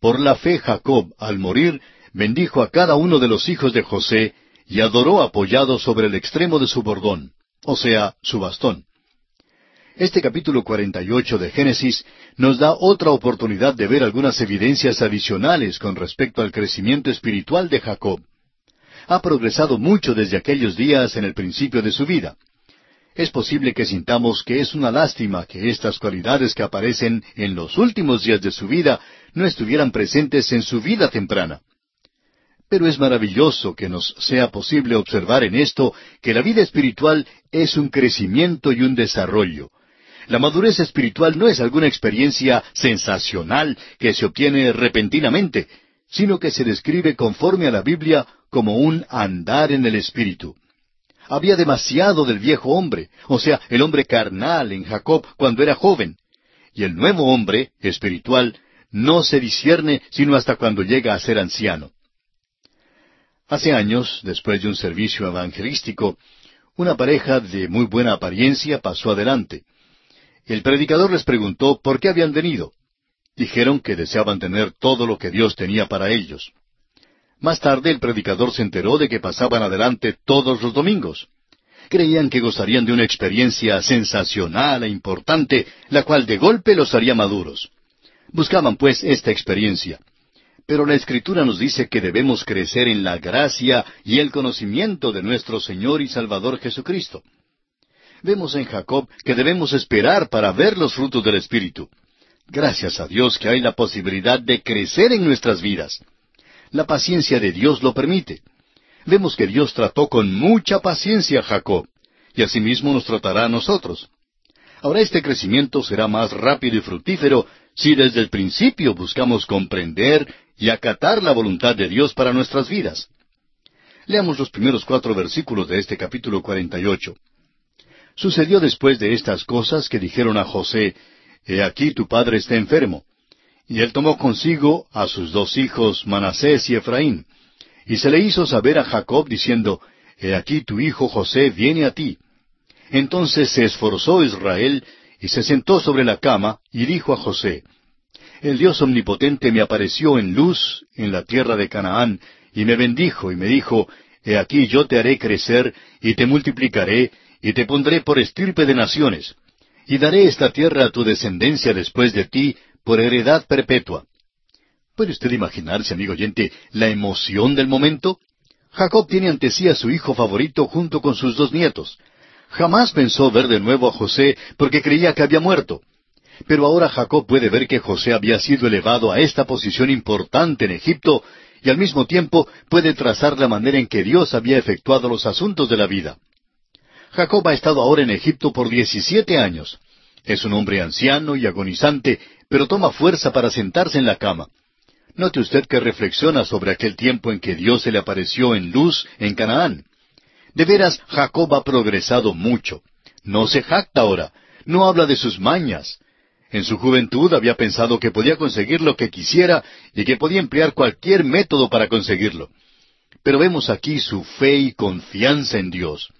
Por la fe Jacob, al morir, bendijo a cada uno de los hijos de José y adoró apoyado sobre el extremo de su bordón, o sea, su bastón. Este capítulo 48 de Génesis nos da otra oportunidad de ver algunas evidencias adicionales con respecto al crecimiento espiritual de Jacob. Ha progresado mucho desde aquellos días en el principio de su vida. Es posible que sintamos que es una lástima que estas cualidades que aparecen en los últimos días de su vida no estuvieran presentes en su vida temprana. Pero es maravilloso que nos sea posible observar en esto que la vida espiritual es un crecimiento y un desarrollo, la madurez espiritual no es alguna experiencia sensacional que se obtiene repentinamente, sino que se describe conforme a la Biblia como un andar en el Espíritu. Había demasiado del viejo hombre, o sea, el hombre carnal en Jacob cuando era joven. Y el nuevo hombre, espiritual, no se discierne sino hasta cuando llega a ser anciano. Hace años, después de un servicio evangelístico, una pareja de muy buena apariencia pasó adelante. El predicador les preguntó por qué habían venido. Dijeron que deseaban tener todo lo que Dios tenía para ellos. Más tarde el predicador se enteró de que pasaban adelante todos los domingos. Creían que gozarían de una experiencia sensacional e importante, la cual de golpe los haría maduros. Buscaban pues esta experiencia. Pero la Escritura nos dice que debemos crecer en la gracia y el conocimiento de nuestro Señor y Salvador Jesucristo vemos en Jacob que debemos esperar para ver los frutos del Espíritu. Gracias a Dios que hay la posibilidad de crecer en nuestras vidas. La paciencia de Dios lo permite. Vemos que Dios trató con mucha paciencia a Jacob, y asimismo nos tratará a nosotros. Ahora este crecimiento será más rápido y fructífero si desde el principio buscamos comprender y acatar la voluntad de Dios para nuestras vidas. Leamos los primeros cuatro versículos de este capítulo 48. Sucedió después de estas cosas que dijeron a José, He aquí tu padre está enfermo. Y él tomó consigo a sus dos hijos, Manasés y Efraín. Y se le hizo saber a Jacob diciendo, He aquí tu hijo José viene a ti. Entonces se esforzó Israel y se sentó sobre la cama y dijo a José, El Dios omnipotente me apareció en luz en la tierra de Canaán y me bendijo y me dijo, He aquí yo te haré crecer y te multiplicaré y te pondré por estirpe de naciones, y daré esta tierra a tu descendencia después de ti por heredad perpetua. ¿Puede usted imaginarse, amigo oyente, la emoción del momento? Jacob tiene ante sí a su hijo favorito junto con sus dos nietos. Jamás pensó ver de nuevo a José porque creía que había muerto. Pero ahora Jacob puede ver que José había sido elevado a esta posición importante en Egipto y al mismo tiempo puede trazar la manera en que Dios había efectuado los asuntos de la vida. Jacob ha estado ahora en Egipto por diecisiete años. Es un hombre anciano y agonizante, pero toma fuerza para sentarse en la cama. Note usted que reflexiona sobre aquel tiempo en que Dios se le apareció en luz en Canaán. De veras, Jacob ha progresado mucho. No se jacta ahora, no habla de sus mañas. En su juventud había pensado que podía conseguir lo que quisiera y que podía emplear cualquier método para conseguirlo. Pero vemos aquí su fe y confianza en Dios.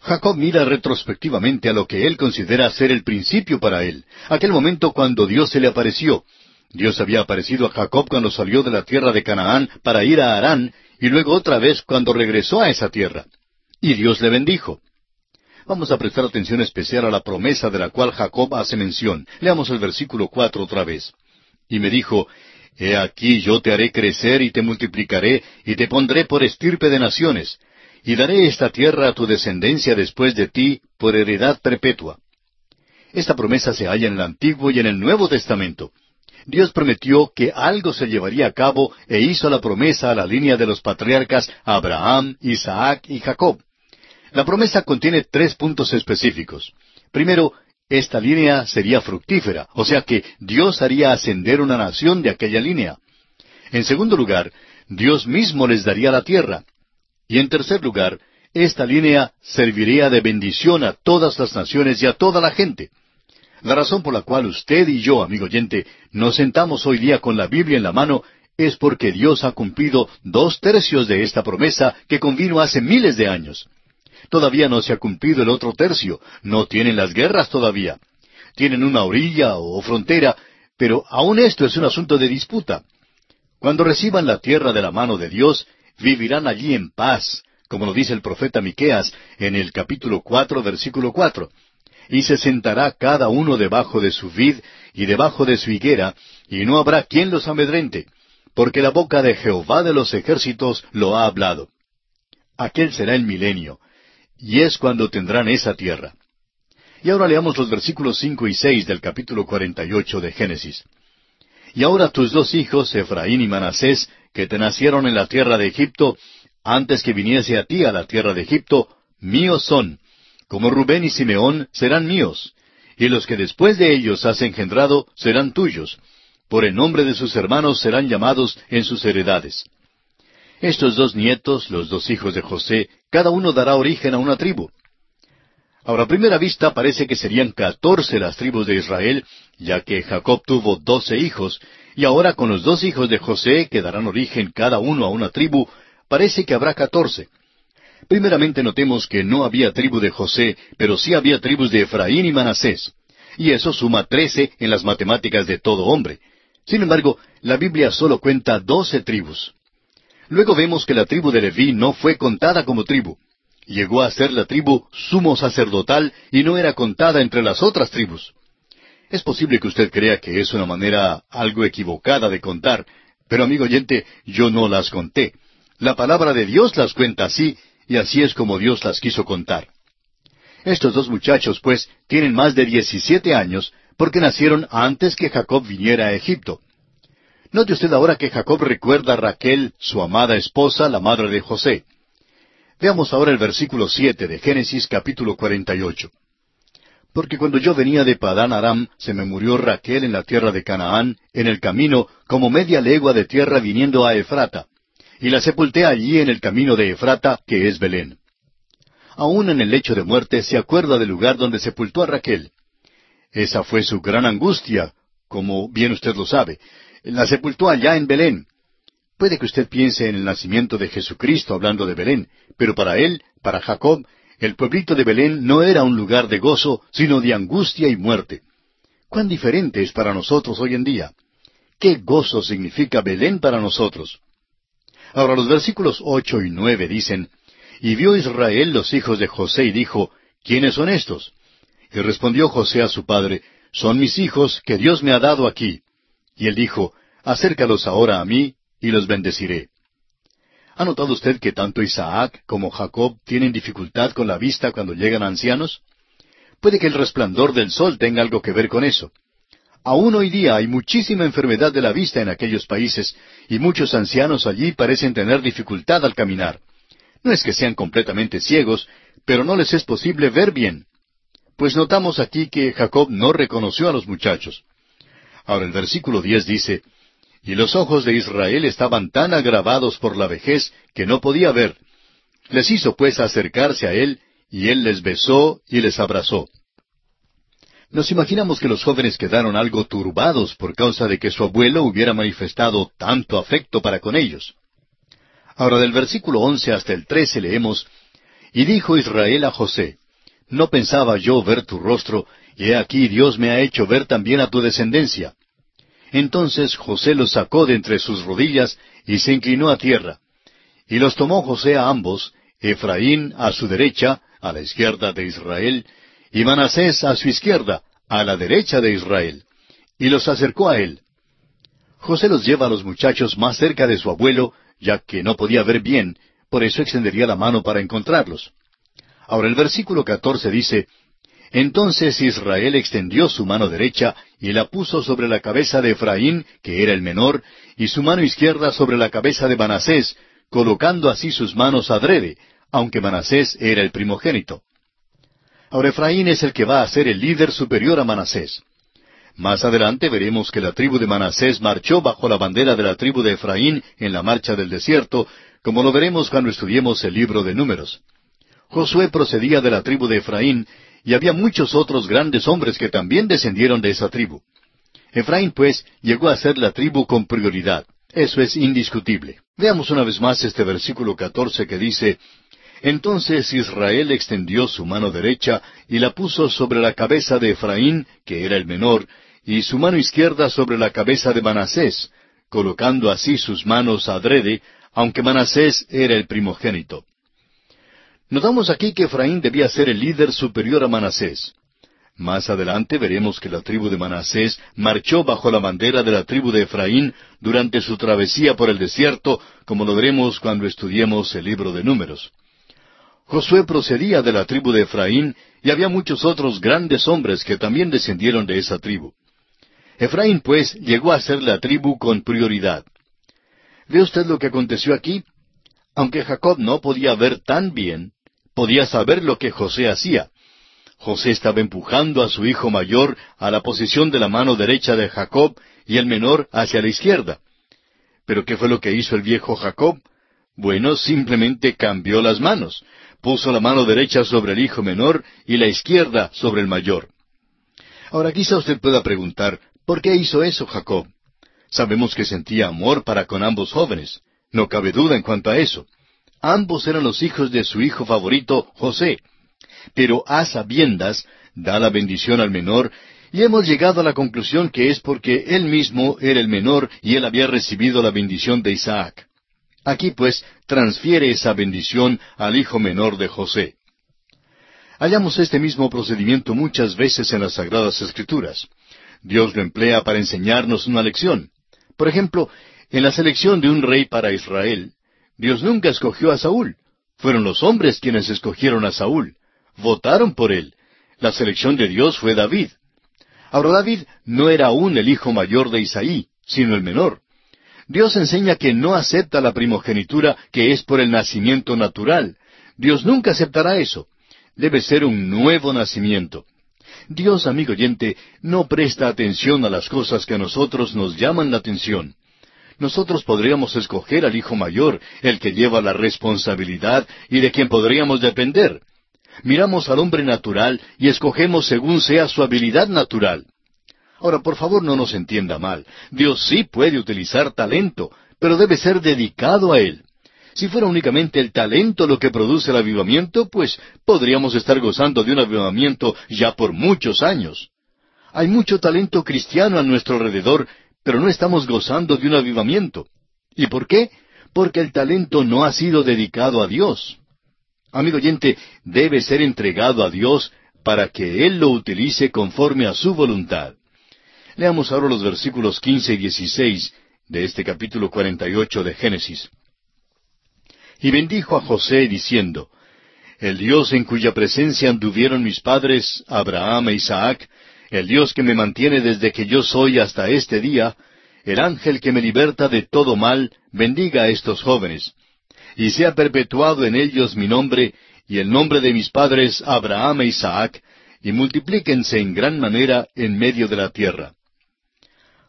Jacob mira retrospectivamente a lo que él considera ser el principio para él, aquel momento cuando Dios se le apareció. Dios había aparecido a Jacob cuando salió de la tierra de Canaán para ir a Harán y luego otra vez cuando regresó a esa tierra. Y Dios le bendijo. Vamos a prestar atención especial a la promesa de la cual Jacob hace mención. Leamos el versículo cuatro otra vez. Y me dijo, He aquí yo te haré crecer y te multiplicaré y te pondré por estirpe de naciones, y daré esta tierra a tu descendencia después de ti por heredad perpetua. Esta promesa se halla en el Antiguo y en el Nuevo Testamento. Dios prometió que algo se llevaría a cabo e hizo la promesa a la línea de los patriarcas Abraham, Isaac y Jacob. La promesa contiene tres puntos específicos. Primero, esta línea sería fructífera, o sea que Dios haría ascender una nación de aquella línea. En segundo lugar, Dios mismo les daría la tierra. Y en tercer lugar, esta línea serviría de bendición a todas las naciones y a toda la gente. La razón por la cual usted y yo, amigo oyente, nos sentamos hoy día con la Biblia en la mano es porque Dios ha cumplido dos tercios de esta promesa que convino hace miles de años. Todavía no se ha cumplido el otro tercio, no tienen las guerras todavía. Tienen una orilla o frontera, pero aún esto es un asunto de disputa. Cuando reciban la tierra de la mano de Dios, vivirán allí en paz, como lo dice el profeta Miqueas en el capítulo cuatro, versículo cuatro. Y se sentará cada uno debajo de su vid y debajo de su higuera, y no habrá quien los amedrente, porque la boca de Jehová de los ejércitos lo ha hablado. Aquel será el milenio, y es cuando tendrán esa tierra. Y ahora leamos los versículos cinco y seis del capítulo cuarenta y ocho de Génesis. Y ahora tus dos hijos, Efraín y Manasés, que te nacieron en la tierra de Egipto, antes que viniese a ti a la tierra de Egipto, míos son, como Rubén y Simeón serán míos, y los que después de ellos has engendrado serán tuyos, por el nombre de sus hermanos serán llamados en sus heredades. Estos dos nietos, los dos hijos de José, cada uno dará origen a una tribu. Ahora, a primera vista parece que serían catorce las tribus de Israel, ya que Jacob tuvo doce hijos, y ahora con los dos hijos de José, que darán origen cada uno a una tribu, parece que habrá catorce. Primeramente notemos que no había tribu de José, pero sí había tribus de Efraín y Manasés. Y eso suma trece en las matemáticas de todo hombre. Sin embargo, la Biblia solo cuenta doce tribus. Luego vemos que la tribu de Leví no fue contada como tribu. Llegó a ser la tribu sumo sacerdotal y no era contada entre las otras tribus. Es posible que usted crea que es una manera algo equivocada de contar, pero amigo oyente, yo no las conté. La palabra de Dios las cuenta así, y así es como Dios las quiso contar. Estos dos muchachos, pues, tienen más de diecisiete años, porque nacieron antes que Jacob viniera a Egipto. Note usted ahora que Jacob recuerda a Raquel, su amada esposa, la madre de José. Veamos ahora el versículo siete de Génesis capítulo cuarenta y ocho. Porque cuando yo venía de Padán Aram, se me murió Raquel en la tierra de Canaán, en el camino, como media legua de tierra viniendo a Efrata, y la sepulté allí en el camino de Efrata, que es Belén. Aún en el lecho de muerte se acuerda del lugar donde sepultó a Raquel. Esa fue su gran angustia, como bien usted lo sabe, la sepultó allá en Belén. Puede que usted piense en el nacimiento de Jesucristo hablando de Belén, pero para él, para Jacob, el pueblito de Belén no era un lugar de gozo, sino de angustia y muerte. ¿Cuán diferente es para nosotros hoy en día? ¿Qué gozo significa Belén para nosotros? Ahora los versículos ocho y nueve dicen, Y vio Israel los hijos de José y dijo, ¿quiénes son estos? Y respondió José a su padre, Son mis hijos que Dios me ha dado aquí. Y él dijo, Acércalos ahora a mí, y los bendeciré. ¿Ha notado usted que tanto Isaac como Jacob tienen dificultad con la vista cuando llegan ancianos? Puede que el resplandor del sol tenga algo que ver con eso. Aún hoy día hay muchísima enfermedad de la vista en aquellos países y muchos ancianos allí parecen tener dificultad al caminar. No es que sean completamente ciegos, pero no les es posible ver bien. Pues notamos aquí que Jacob no reconoció a los muchachos. Ahora el versículo diez dice, Y los ojos de Israel estaban tan agravados por la vejez que no podía ver. Les hizo pues acercarse a él, y él les besó y les abrazó. Nos imaginamos que los jóvenes quedaron algo turbados por causa de que su abuelo hubiera manifestado tanto afecto para con ellos. Ahora del versículo once hasta el trece leemos, Y dijo Israel a José, No pensaba yo ver tu rostro, y he aquí Dios me ha hecho ver también a tu descendencia. Entonces José los sacó de entre sus rodillas y se inclinó a tierra. Y los tomó José a ambos, Efraín a su derecha, a la izquierda de Israel, y Manasés a su izquierda, a la derecha de Israel, y los acercó a él. José los lleva a los muchachos más cerca de su abuelo, ya que no podía ver bien, por eso extendería la mano para encontrarlos. Ahora el versículo catorce dice, Entonces Israel extendió su mano derecha y la puso sobre la cabeza de Efraín, que era el menor, y su mano izquierda sobre la cabeza de Manasés, colocando así sus manos adrede, aunque Manasés era el primogénito. Ahora Efraín es el que va a ser el líder superior a Manasés. Más adelante veremos que la tribu de Manasés marchó bajo la bandera de la tribu de Efraín en la marcha del desierto, como lo veremos cuando estudiemos el libro de números. Josué procedía de la tribu de Efraín, y había muchos otros grandes hombres que también descendieron de esa tribu. Efraín, pues, llegó a ser la tribu con prioridad. Eso es indiscutible. Veamos una vez más este versículo catorce que dice, entonces Israel extendió su mano derecha y la puso sobre la cabeza de Efraín, que era el menor, y su mano izquierda sobre la cabeza de Manasés, colocando así sus manos adrede, aunque Manasés era el primogénito. Notamos aquí que Efraín debía ser el líder superior a Manasés. Más adelante veremos que la tribu de Manasés marchó bajo la bandera de la tribu de Efraín durante su travesía por el desierto, como lo veremos cuando estudiemos el libro de Números. Josué procedía de la tribu de Efraín y había muchos otros grandes hombres que también descendieron de esa tribu. Efraín, pues, llegó a ser la tribu con prioridad. ¿Ve usted lo que aconteció aquí? Aunque Jacob no podía ver tan bien, podía saber lo que José hacía. José estaba empujando a su hijo mayor a la posición de la mano derecha de Jacob y el menor hacia la izquierda. Pero ¿qué fue lo que hizo el viejo Jacob? Bueno, simplemente cambió las manos puso la mano derecha sobre el hijo menor y la izquierda sobre el mayor. Ahora quizá usted pueda preguntar, ¿por qué hizo eso Jacob? Sabemos que sentía amor para con ambos jóvenes. No cabe duda en cuanto a eso. Ambos eran los hijos de su hijo favorito, José. Pero a sabiendas da la bendición al menor y hemos llegado a la conclusión que es porque él mismo era el menor y él había recibido la bendición de Isaac. Aquí pues transfiere esa bendición al hijo menor de José. Hallamos este mismo procedimiento muchas veces en las Sagradas Escrituras. Dios lo emplea para enseñarnos una lección. Por ejemplo, en la selección de un rey para Israel, Dios nunca escogió a Saúl. Fueron los hombres quienes escogieron a Saúl. Votaron por él. La selección de Dios fue David. Ahora David no era aún el hijo mayor de Isaí, sino el menor. Dios enseña que no acepta la primogenitura que es por el nacimiento natural. Dios nunca aceptará eso. Debe ser un nuevo nacimiento. Dios, amigo oyente, no presta atención a las cosas que a nosotros nos llaman la atención. Nosotros podríamos escoger al hijo mayor, el que lleva la responsabilidad y de quien podríamos depender. Miramos al hombre natural y escogemos según sea su habilidad natural. Ahora, por favor, no nos entienda mal. Dios sí puede utilizar talento, pero debe ser dedicado a él. Si fuera únicamente el talento lo que produce el avivamiento, pues podríamos estar gozando de un avivamiento ya por muchos años. Hay mucho talento cristiano a nuestro alrededor, pero no estamos gozando de un avivamiento. ¿Y por qué? Porque el talento no ha sido dedicado a Dios. Amigo oyente, debe ser entregado a Dios para que Él lo utilice conforme a su voluntad. Leamos ahora los versículos quince y dieciséis de este capítulo cuarenta y ocho de Génesis. Y bendijo a José diciendo, El Dios en cuya presencia anduvieron mis padres, Abraham e Isaac, el Dios que me mantiene desde que yo soy hasta este día, el ángel que me liberta de todo mal, bendiga a estos jóvenes, y sea perpetuado en ellos mi nombre y el nombre de mis padres Abraham e Isaac, y multiplíquense en gran manera en medio de la tierra.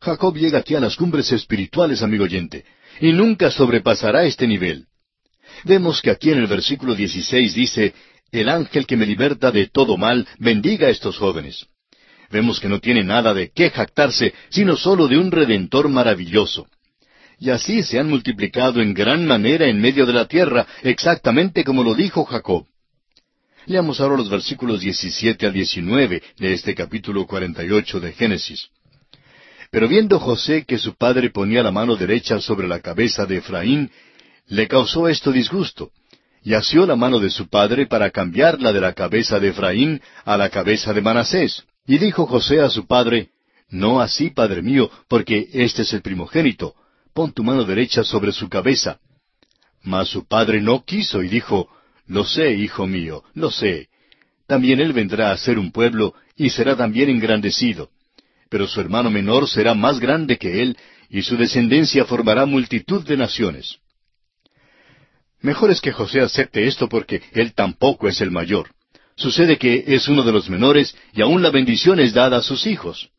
Jacob llega aquí a las cumbres espirituales, amigo oyente, y nunca sobrepasará este nivel. Vemos que aquí en el versículo 16 dice, El ángel que me liberta de todo mal, bendiga a estos jóvenes. Vemos que no tiene nada de qué jactarse, sino sólo de un redentor maravilloso. Y así se han multiplicado en gran manera en medio de la tierra, exactamente como lo dijo Jacob. Leamos ahora los versículos 17 al 19 de este capítulo 48 de Génesis. Pero viendo José que su padre ponía la mano derecha sobre la cabeza de Efraín, le causó esto disgusto, y asió la mano de su padre para cambiarla de la cabeza de Efraín a la cabeza de Manasés. Y dijo José a su padre, No así, padre mío, porque este es el primogénito, pon tu mano derecha sobre su cabeza. Mas su padre no quiso y dijo, Lo sé, hijo mío, lo sé. También él vendrá a ser un pueblo y será también engrandecido. Pero su hermano menor será más grande que él, y su descendencia formará multitud de naciones. Mejor es que José acepte esto porque él tampoco es el mayor. Sucede que es uno de los menores y aún la bendición es dada a sus hijos.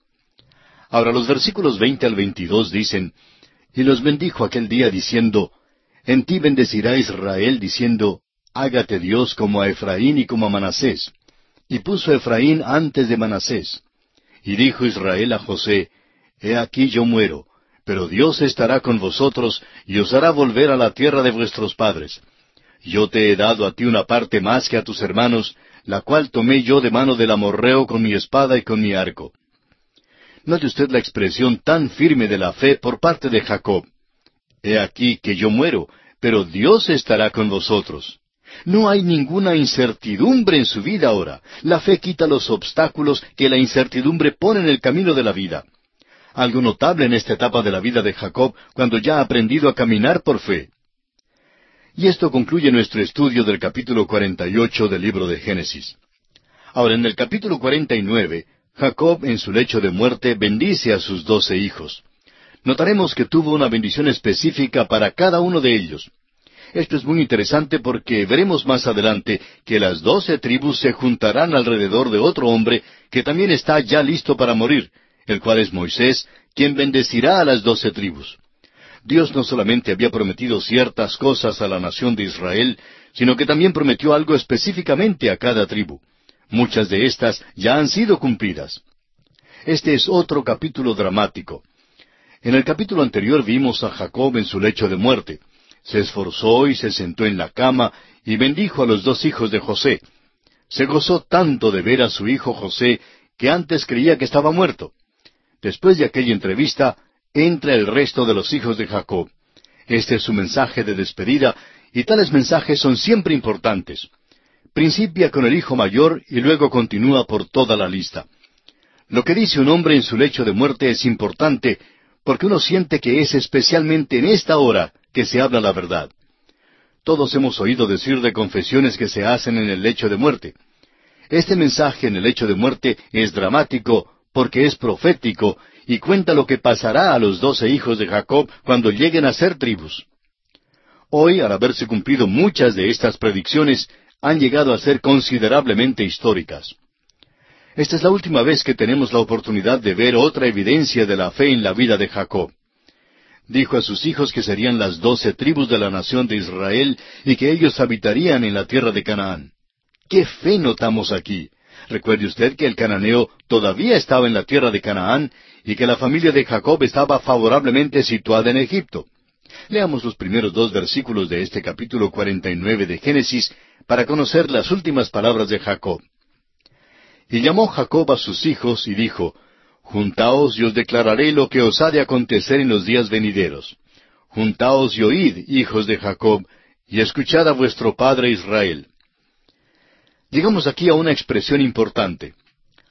Ahora los versículos veinte al veintidós dicen, Y los bendijo aquel día diciendo, En ti bendecirá Israel diciendo, Hágate Dios como a Efraín y como a Manasés. Y puso a Efraín antes de Manasés. Y dijo Israel a José, He aquí yo muero, pero Dios estará con vosotros y os hará volver a la tierra de vuestros padres. Yo te he dado a ti una parte más que a tus hermanos, la cual tomé yo de mano del amorreo con mi espada y con mi arco. Note usted la expresión tan firme de la fe por parte de Jacob. He aquí que yo muero, pero Dios estará con vosotros. No hay ninguna incertidumbre en su vida ahora. La fe quita los obstáculos que la incertidumbre pone en el camino de la vida. Algo notable en esta etapa de la vida de Jacob cuando ya ha aprendido a caminar por fe. Y esto concluye nuestro estudio del capítulo 48 del libro de Génesis. Ahora, en el capítulo 49, Jacob en su lecho de muerte bendice a sus doce hijos. Notaremos que tuvo una bendición específica para cada uno de ellos. Esto es muy interesante porque veremos más adelante que las doce tribus se juntarán alrededor de otro hombre que también está ya listo para morir, el cual es Moisés, quien bendecirá a las doce tribus. Dios no solamente había prometido ciertas cosas a la nación de Israel, sino que también prometió algo específicamente a cada tribu. Muchas de estas ya han sido cumplidas. Este es otro capítulo dramático. En el capítulo anterior vimos a Jacob en su lecho de muerte. Se esforzó y se sentó en la cama y bendijo a los dos hijos de José. Se gozó tanto de ver a su hijo José que antes creía que estaba muerto. Después de aquella entrevista, entra el resto de los hijos de Jacob. Este es su mensaje de despedida, y tales mensajes son siempre importantes. Principia con el hijo mayor y luego continúa por toda la lista. Lo que dice un hombre en su lecho de muerte es importante porque uno siente que es especialmente en esta hora que se habla la verdad. Todos hemos oído decir de confesiones que se hacen en el lecho de muerte. Este mensaje en el lecho de muerte es dramático porque es profético y cuenta lo que pasará a los doce hijos de Jacob cuando lleguen a ser tribus. Hoy, al haberse cumplido muchas de estas predicciones, han llegado a ser considerablemente históricas. Esta es la última vez que tenemos la oportunidad de ver otra evidencia de la fe en la vida de Jacob. Dijo a sus hijos que serían las doce tribus de la nación de Israel y que ellos habitarían en la tierra de Canaán. ¿Qué fe notamos aquí? Recuerde usted que el cananeo todavía estaba en la tierra de Canaán y que la familia de Jacob estaba favorablemente situada en Egipto. Leamos los primeros dos versículos de este capítulo 49 de Génesis para conocer las últimas palabras de Jacob. Y llamó Jacob a sus hijos y dijo, Juntaos y os declararé lo que os ha de acontecer en los días venideros. Juntaos y oíd, hijos de Jacob, y escuchad a vuestro padre Israel. Llegamos aquí a una expresión importante.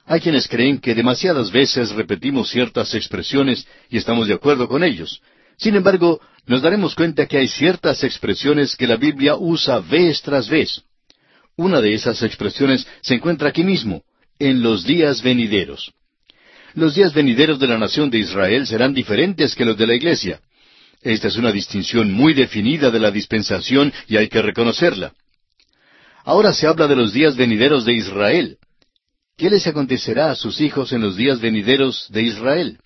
Hay quienes creen que demasiadas veces repetimos ciertas expresiones y estamos de acuerdo con ellos. Sin embargo, nos daremos cuenta que hay ciertas expresiones que la Biblia usa vez tras vez. Una de esas expresiones se encuentra aquí mismo, en los días venideros. Los días venideros de la nación de Israel serán diferentes que los de la iglesia. Esta es una distinción muy definida de la dispensación y hay que reconocerla. Ahora se habla de los días venideros de Israel. ¿Qué les acontecerá a sus hijos en los días venideros de Israel?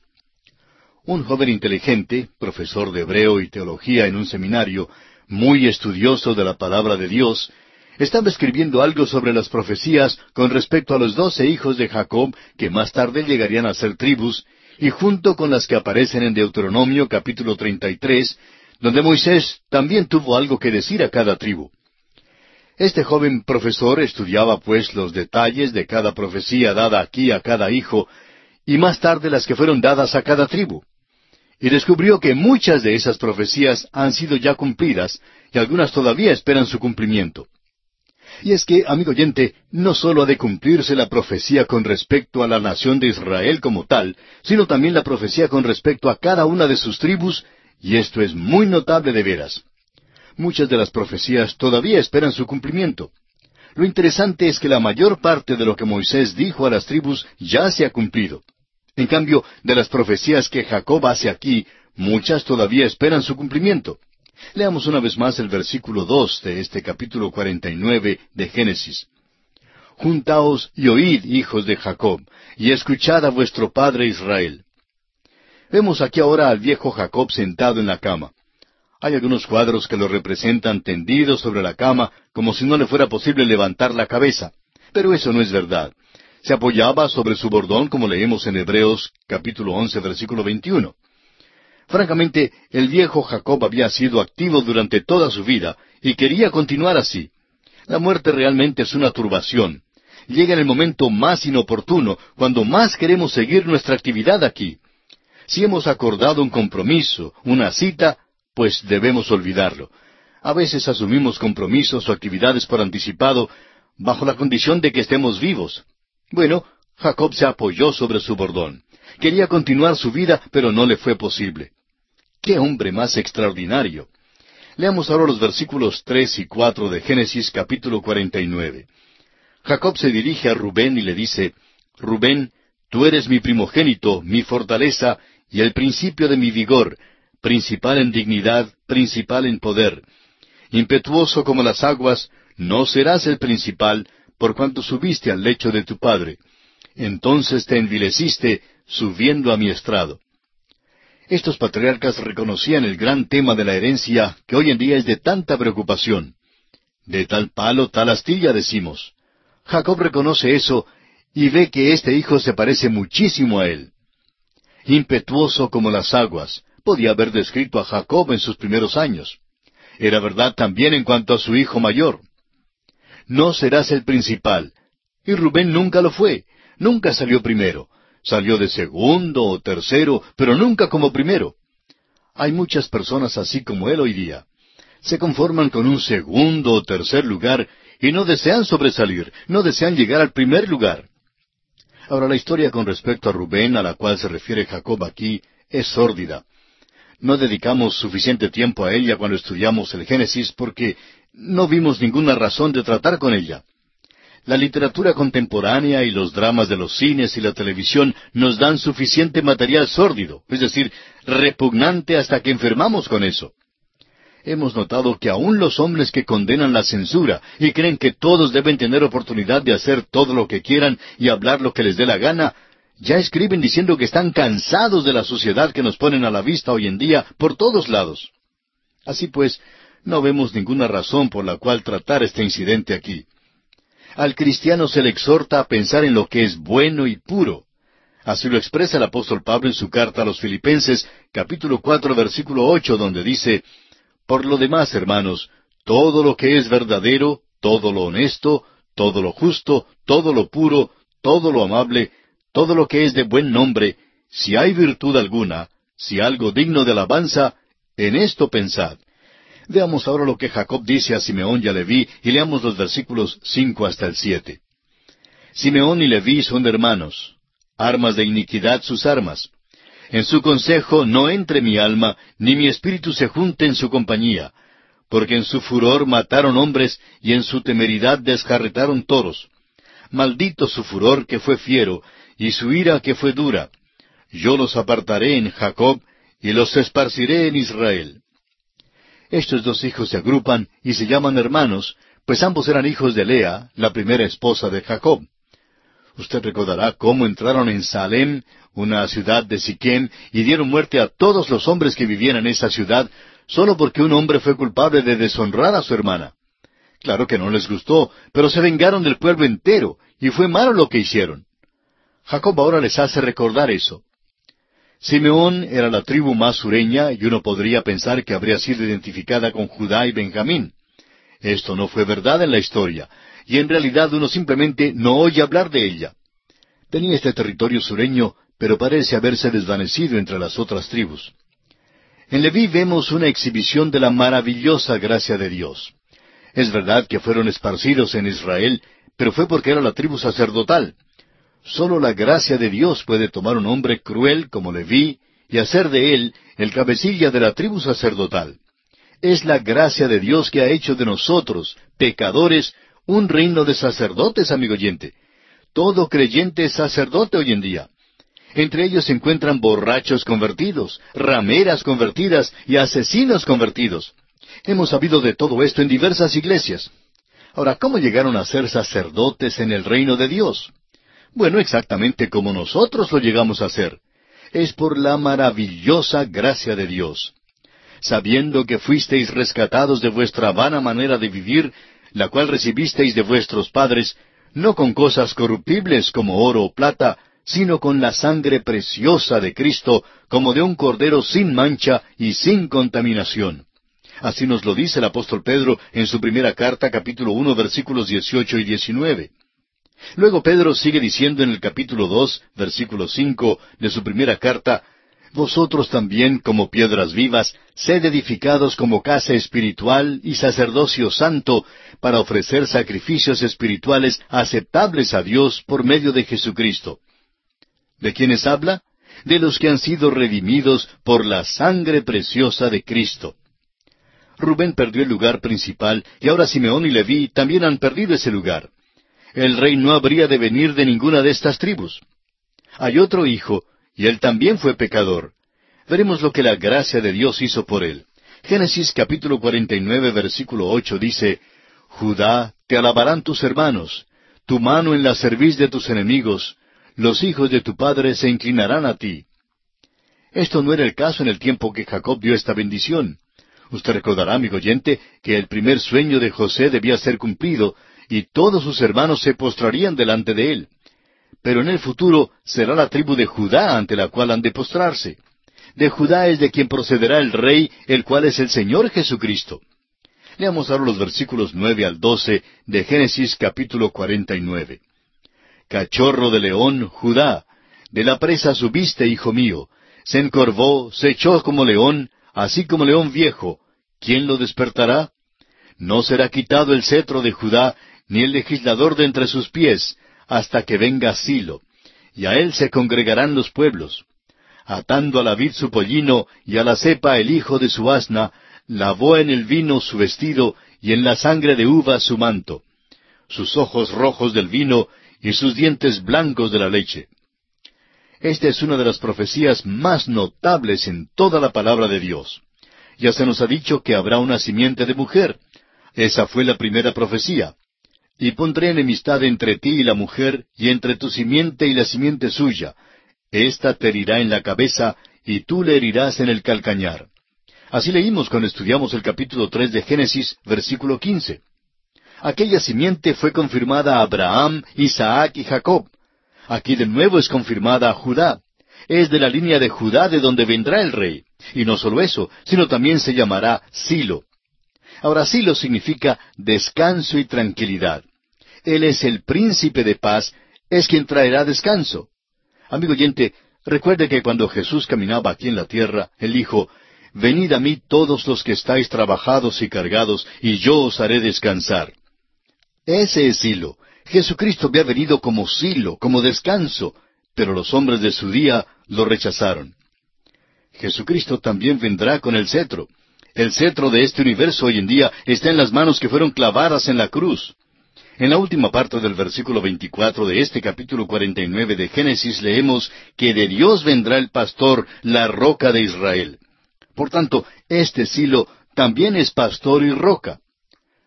Un joven inteligente, profesor de hebreo y teología en un seminario, muy estudioso de la palabra de Dios, estaba escribiendo algo sobre las profecías con respecto a los doce hijos de Jacob que más tarde llegarían a ser tribus, y junto con las que aparecen en Deuteronomio capítulo 33, donde Moisés también tuvo algo que decir a cada tribu. Este joven profesor estudiaba pues los detalles de cada profecía dada aquí a cada hijo, y más tarde las que fueron dadas a cada tribu. Y descubrió que muchas de esas profecías han sido ya cumplidas, y algunas todavía esperan su cumplimiento. Y es que, amigo oyente, no sólo ha de cumplirse la profecía con respecto a la nación de Israel como tal, sino también la profecía con respecto a cada una de sus tribus, y esto es muy notable de veras. Muchas de las profecías todavía esperan su cumplimiento. Lo interesante es que la mayor parte de lo que Moisés dijo a las tribus ya se ha cumplido. En cambio, de las profecías que Jacob hace aquí, muchas todavía esperan su cumplimiento. Leamos una vez más el versículo dos de este capítulo cuarenta y nueve de Génesis. Juntaos y oíd, hijos de Jacob, y escuchad a vuestro padre Israel. Vemos aquí ahora al viejo Jacob sentado en la cama. Hay algunos cuadros que lo representan tendido sobre la cama, como si no le fuera posible levantar la cabeza. Pero eso no es verdad. Se apoyaba sobre su bordón, como leemos en Hebreos capítulo once, versículo veintiuno. Francamente, el viejo Jacob había sido activo durante toda su vida y quería continuar así. La muerte realmente es una turbación. Llega en el momento más inoportuno, cuando más queremos seguir nuestra actividad aquí. Si hemos acordado un compromiso, una cita, pues debemos olvidarlo. A veces asumimos compromisos o actividades por anticipado bajo la condición de que estemos vivos. Bueno, Jacob se apoyó sobre su bordón. Quería continuar su vida, pero no le fue posible. ¡Qué hombre más extraordinario! Leamos ahora los versículos tres y cuatro de Génesis capítulo cuarenta y nueve. Jacob se dirige a Rubén y le dice, Rubén, tú eres mi primogénito, mi fortaleza y el principio de mi vigor, principal en dignidad, principal en poder. Impetuoso como las aguas, no serás el principal, por cuanto subiste al lecho de tu padre. Entonces te envileciste, subiendo a mi estrado. Estos patriarcas reconocían el gran tema de la herencia que hoy en día es de tanta preocupación. De tal palo, tal astilla, decimos. Jacob reconoce eso y ve que este hijo se parece muchísimo a él. Impetuoso como las aguas, podía haber descrito a Jacob en sus primeros años. Era verdad también en cuanto a su hijo mayor. No serás el principal. Y Rubén nunca lo fue, nunca salió primero. Salió de segundo o tercero, pero nunca como primero. Hay muchas personas así como él hoy día. Se conforman con un segundo o tercer lugar y no desean sobresalir, no desean llegar al primer lugar. Ahora la historia con respecto a Rubén, a la cual se refiere Jacob aquí, es sórdida. No dedicamos suficiente tiempo a ella cuando estudiamos el Génesis porque no vimos ninguna razón de tratar con ella. La literatura contemporánea y los dramas de los cines y la televisión nos dan suficiente material sórdido, es decir, repugnante hasta que enfermamos con eso. Hemos notado que aun los hombres que condenan la censura y creen que todos deben tener oportunidad de hacer todo lo que quieran y hablar lo que les dé la gana, ya escriben diciendo que están cansados de la sociedad que nos ponen a la vista hoy en día por todos lados. Así pues, no vemos ninguna razón por la cual tratar este incidente aquí. Al cristiano se le exhorta a pensar en lo que es bueno y puro. Así lo expresa el apóstol Pablo en su carta a los Filipenses, capítulo cuatro, versículo ocho, donde dice Por lo demás, hermanos, todo lo que es verdadero, todo lo honesto, todo lo justo, todo lo puro, todo lo amable, todo lo que es de buen nombre, si hay virtud alguna, si algo digno de alabanza, en esto pensad. Veamos ahora lo que Jacob dice a Simeón y a Leví y leamos los versículos cinco hasta el siete. Simeón y Leví son hermanos, armas de iniquidad sus armas. En su consejo no entre mi alma, ni mi espíritu se junte en su compañía, porque en su furor mataron hombres y en su temeridad descarretaron toros. Maldito su furor que fue fiero, y su ira que fue dura. Yo los apartaré en Jacob, y los esparciré en Israel. Estos dos hijos se agrupan y se llaman hermanos, pues ambos eran hijos de Lea, la primera esposa de Jacob. Usted recordará cómo entraron en Salem, una ciudad de Siquem, y dieron muerte a todos los hombres que vivían en esa ciudad, solo porque un hombre fue culpable de deshonrar a su hermana. Claro que no les gustó, pero se vengaron del pueblo entero, y fue malo lo que hicieron. Jacob ahora les hace recordar eso. Simeón era la tribu más sureña y uno podría pensar que habría sido identificada con Judá y Benjamín. Esto no fue verdad en la historia, y en realidad uno simplemente no oye hablar de ella. Tenía este territorio sureño, pero parece haberse desvanecido entre las otras tribus. En Leví vemos una exhibición de la maravillosa gracia de Dios. Es verdad que fueron esparcidos en Israel, pero fue porque era la tribu sacerdotal. Solo la gracia de Dios puede tomar un hombre cruel como Leví y hacer de él el cabecilla de la tribu sacerdotal. Es la gracia de Dios que ha hecho de nosotros, pecadores, un reino de sacerdotes, amigo oyente. Todo creyente es sacerdote hoy en día. Entre ellos se encuentran borrachos convertidos, rameras convertidas y asesinos convertidos. Hemos sabido de todo esto en diversas iglesias. Ahora, ¿cómo llegaron a ser sacerdotes en el reino de Dios? Bueno, exactamente como nosotros lo llegamos a ser. Es por la maravillosa gracia de Dios. Sabiendo que fuisteis rescatados de vuestra vana manera de vivir, la cual recibisteis de vuestros padres, no con cosas corruptibles como oro o plata, sino con la sangre preciosa de Cristo, como de un cordero sin mancha y sin contaminación. Así nos lo dice el apóstol Pedro en su primera carta, capítulo uno, versículos dieciocho y diecinueve. Luego Pedro sigue diciendo en el capítulo dos, versículo cinco de su primera carta, Vosotros también, como piedras vivas, sed edificados como casa espiritual y sacerdocio santo, para ofrecer sacrificios espirituales aceptables a Dios por medio de Jesucristo. ¿De quiénes habla? De los que han sido redimidos por la sangre preciosa de Cristo. Rubén perdió el lugar principal y ahora Simeón y Leví también han perdido ese lugar el rey no habría de venir de ninguna de estas tribus. Hay otro hijo, y él también fue pecador. Veremos lo que la gracia de Dios hizo por él. Génesis capítulo 49 versículo 8 dice, Judá, te alabarán tus hermanos, tu mano en la cerviz de tus enemigos, los hijos de tu padre se inclinarán a ti. Esto no era el caso en el tiempo que Jacob dio esta bendición. Usted recordará, amigo oyente, que el primer sueño de José debía ser cumplido, y todos sus hermanos se postrarían delante de él. Pero en el futuro será la tribu de Judá ante la cual han de postrarse. De Judá es de quien procederá el rey, el cual es el Señor Jesucristo. Leamos ahora los versículos nueve al doce de Génesis capítulo cuarenta y nueve. Cachorro de león, Judá, de la presa subiste, hijo mío, se encorvó, se echó como león, así como león viejo. ¿Quién lo despertará? No será quitado el cetro de Judá, ni el legislador de entre sus pies, hasta que venga Silo, y a él se congregarán los pueblos. Atando a la vid su pollino, y a la cepa el hijo de su asna, lavó en el vino su vestido, y en la sangre de uva su manto, sus ojos rojos del vino, y sus dientes blancos de la leche. Esta es una de las profecías más notables en toda la palabra de Dios. Ya se nos ha dicho que habrá una simiente de mujer. Esa fue la primera profecía. Y pondré enemistad entre ti y la mujer, y entre tu simiente y la simiente suya. Esta te herirá en la cabeza, y tú le herirás en el calcañar. Así leímos cuando estudiamos el capítulo tres de Génesis, versículo quince. Aquella simiente fue confirmada a Abraham, Isaac y Jacob. Aquí de nuevo es confirmada a Judá. Es de la línea de Judá de donde vendrá el rey. Y no solo eso, sino también se llamará Silo. Ahora Silo significa descanso y tranquilidad. Él es el príncipe de paz, es quien traerá descanso. Amigo oyente, recuerde que cuando Jesús caminaba aquí en la tierra, Él dijo, Venid a mí todos los que estáis trabajados y cargados, y yo os haré descansar. Ese es Silo. Jesucristo había venido como Silo, como descanso, pero los hombres de su día lo rechazaron. Jesucristo también vendrá con el cetro. El cetro de este universo hoy en día está en las manos que fueron clavadas en la cruz. En la última parte del versículo 24 de este capítulo 49 de Génesis leemos que de Dios vendrá el pastor, la roca de Israel. Por tanto, este Silo también es pastor y roca.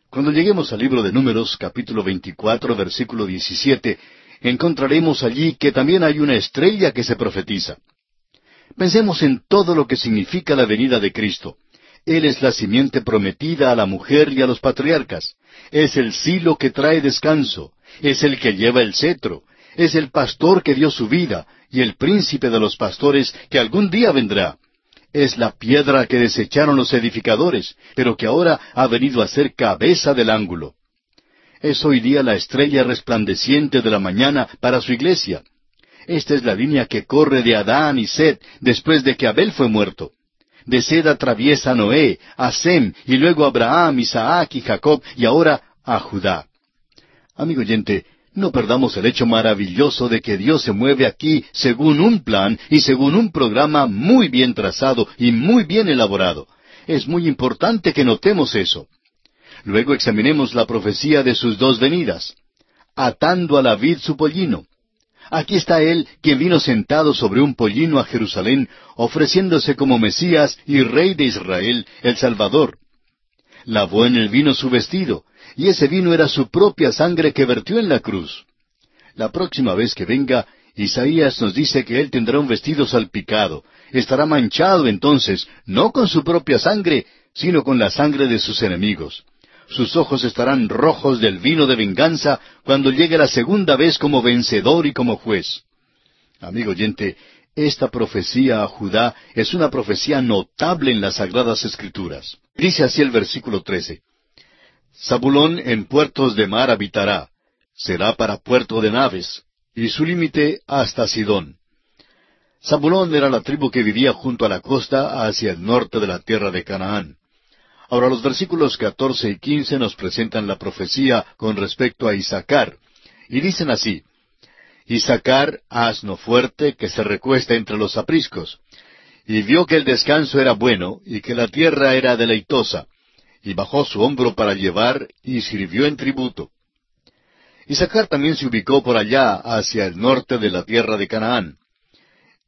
Cuando lleguemos al libro de Números, capítulo 24, versículo 17, encontraremos allí que también hay una estrella que se profetiza. Pensemos en todo lo que significa la venida de Cristo. Él es la simiente prometida a la mujer y a los patriarcas. Es el silo que trae descanso. Es el que lleva el cetro. Es el pastor que dio su vida y el príncipe de los pastores que algún día vendrá. Es la piedra que desecharon los edificadores, pero que ahora ha venido a ser cabeza del ángulo. Es hoy día la estrella resplandeciente de la mañana para su iglesia. Esta es la línea que corre de Adán y Seth después de que Abel fue muerto de Sed atraviesa Noé, a Sem, y luego a Abraham, Isaac y Jacob, y ahora a Judá. Amigo oyente, no perdamos el hecho maravilloso de que Dios se mueve aquí según un plan y según un programa muy bien trazado y muy bien elaborado. Es muy importante que notemos eso. Luego examinemos la profecía de sus dos venidas. Atando a la vid su pollino. Aquí está Él, quien vino sentado sobre un pollino a Jerusalén, ofreciéndose como Mesías y Rey de Israel, el Salvador. Lavó en el vino su vestido, y ese vino era su propia sangre que vertió en la cruz. La próxima vez que venga, Isaías nos dice que Él tendrá un vestido salpicado, estará manchado entonces, no con su propia sangre, sino con la sangre de sus enemigos sus ojos estarán rojos del vino de venganza cuando llegue la segunda vez como vencedor y como juez. Amigo oyente, esta profecía a Judá es una profecía notable en las Sagradas Escrituras. Dice así el versículo 13. Zabulón en puertos de mar habitará, será para puerto de naves, y su límite hasta Sidón. Zabulón era la tribu que vivía junto a la costa hacia el norte de la tierra de Canaán. Ahora los versículos 14 y 15 nos presentan la profecía con respecto a Isaacar, y dicen así, Isaacar, asno fuerte que se recuesta entre los apriscos, y vio que el descanso era bueno y que la tierra era deleitosa, y bajó su hombro para llevar y sirvió en tributo. Isaacar también se ubicó por allá hacia el norte de la tierra de Canaán.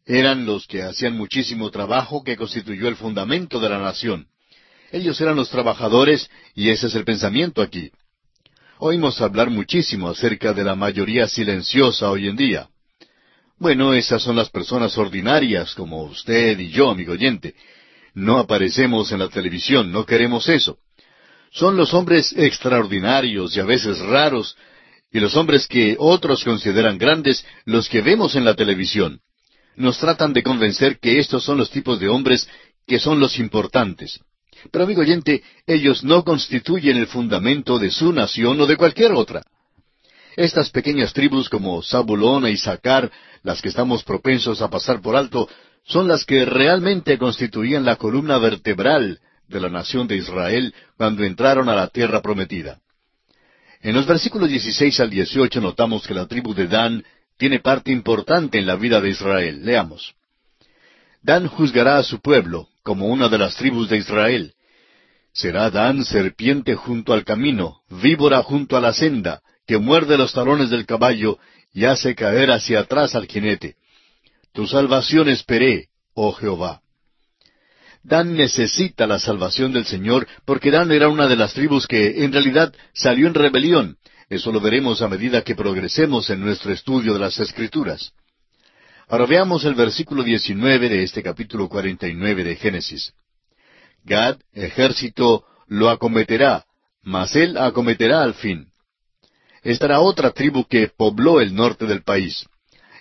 Eran los que hacían muchísimo trabajo que constituyó el fundamento de la nación. Ellos eran los trabajadores y ese es el pensamiento aquí. Oímos hablar muchísimo acerca de la mayoría silenciosa hoy en día. Bueno, esas son las personas ordinarias como usted y yo, amigo oyente. No aparecemos en la televisión, no queremos eso. Son los hombres extraordinarios y a veces raros, y los hombres que otros consideran grandes, los que vemos en la televisión. Nos tratan de convencer que estos son los tipos de hombres que son los importantes. Pero amigo oyente, ellos no constituyen el fundamento de su nación o de cualquier otra. Estas pequeñas tribus como Zabulón e Isaacar, las que estamos propensos a pasar por alto, son las que realmente constituían la columna vertebral de la nación de Israel cuando entraron a la tierra prometida. En los versículos 16 al 18 notamos que la tribu de Dan tiene parte importante en la vida de Israel. Leamos. Dan juzgará a su pueblo, como una de las tribus de Israel. Será Dan serpiente junto al camino, víbora junto a la senda, que muerde los talones del caballo y hace caer hacia atrás al jinete. Tu salvación esperé, oh Jehová. Dan necesita la salvación del Señor porque Dan era una de las tribus que en realidad salió en rebelión. Eso lo veremos a medida que progresemos en nuestro estudio de las Escrituras. Ahora veamos el versículo 19 de este capítulo 49 de Génesis. Gad, ejército, lo acometerá, mas él acometerá al fin. Estará otra tribu que pobló el norte del país.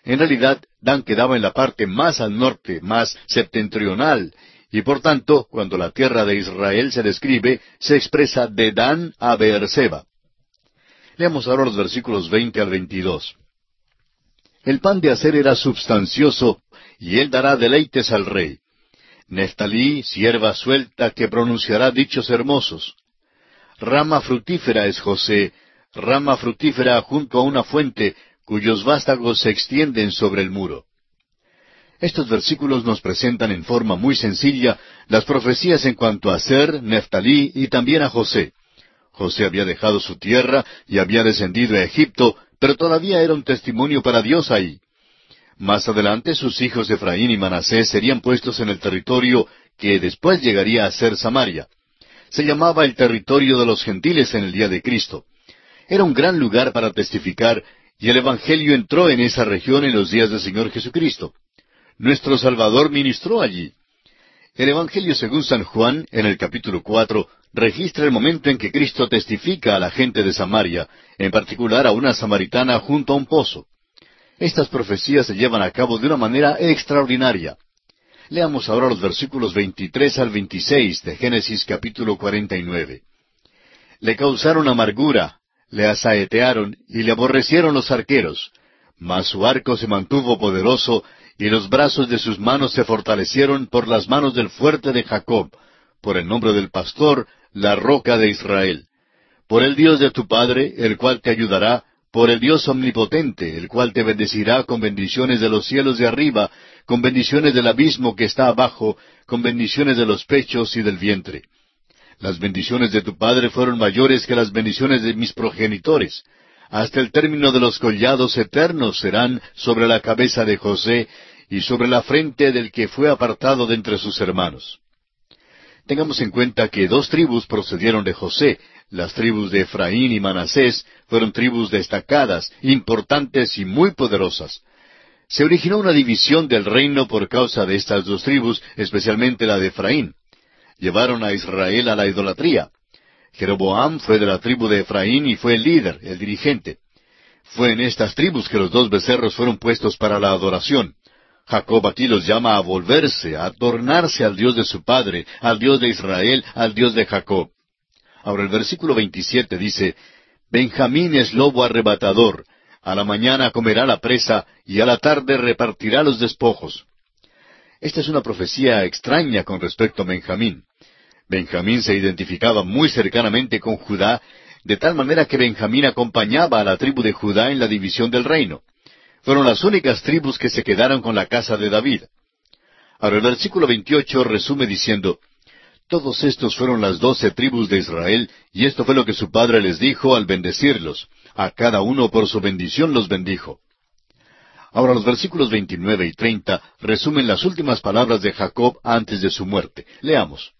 En realidad, Dan quedaba en la parte más al norte, más septentrional, y por tanto, cuando la tierra de Israel se describe, se expresa de Dan a Beerseba. Leamos ahora los versículos 20 al 22. El pan de hacer era substancioso, y él dará deleites al rey. Neftalí, sierva suelta, que pronunciará dichos hermosos. Rama fructífera es José, rama fructífera junto a una fuente, cuyos vástagos se extienden sobre el muro. Estos versículos nos presentan en forma muy sencilla las profecías en cuanto a Ser, Neftalí y también a José. José había dejado su tierra y había descendido a Egipto, pero todavía era un testimonio para Dios ahí. Más adelante sus hijos Efraín y Manasés serían puestos en el territorio que después llegaría a ser Samaria. Se llamaba el territorio de los gentiles en el día de Cristo. Era un gran lugar para testificar y el Evangelio entró en esa región en los días del Señor Jesucristo. Nuestro Salvador ministró allí. El Evangelio según San Juan, en el capítulo cuatro, registra el momento en que Cristo testifica a la gente de Samaria, en particular a una samaritana junto a un pozo. Estas profecías se llevan a cabo de una manera extraordinaria. Leamos ahora los versículos 23 al 26 de Génesis capítulo 49. Le causaron amargura, le asaetearon y le aborrecieron los arqueros, mas su arco se mantuvo poderoso y los brazos de sus manos se fortalecieron por las manos del fuerte de Jacob, por el nombre del pastor, la roca de Israel. Por el Dios de tu Padre, el cual te ayudará, por el Dios omnipotente, el cual te bendecirá con bendiciones de los cielos de arriba, con bendiciones del abismo que está abajo, con bendiciones de los pechos y del vientre. Las bendiciones de tu Padre fueron mayores que las bendiciones de mis progenitores. Hasta el término de los collados eternos serán sobre la cabeza de José y sobre la frente del que fue apartado de entre sus hermanos. Tengamos en cuenta que dos tribus procedieron de José. Las tribus de Efraín y Manasés fueron tribus destacadas, importantes y muy poderosas. Se originó una división del reino por causa de estas dos tribus, especialmente la de Efraín. Llevaron a Israel a la idolatría. Jeroboam fue de la tribu de Efraín y fue el líder, el dirigente. Fue en estas tribus que los dos becerros fueron puestos para la adoración. Jacob aquí los llama a volverse, a tornarse al Dios de su padre, al Dios de Israel, al Dios de Jacob. Ahora el versículo 27 dice, Benjamín es lobo arrebatador, a la mañana comerá la presa y a la tarde repartirá los despojos. Esta es una profecía extraña con respecto a Benjamín. Benjamín se identificaba muy cercanamente con Judá, de tal manera que Benjamín acompañaba a la tribu de Judá en la división del reino fueron las únicas tribus que se quedaron con la casa de David. Ahora el versículo 28 resume diciendo, Todos estos fueron las doce tribus de Israel, y esto fue lo que su padre les dijo al bendecirlos. A cada uno por su bendición los bendijo. Ahora los versículos 29 y 30 resumen las últimas palabras de Jacob antes de su muerte. Leamos.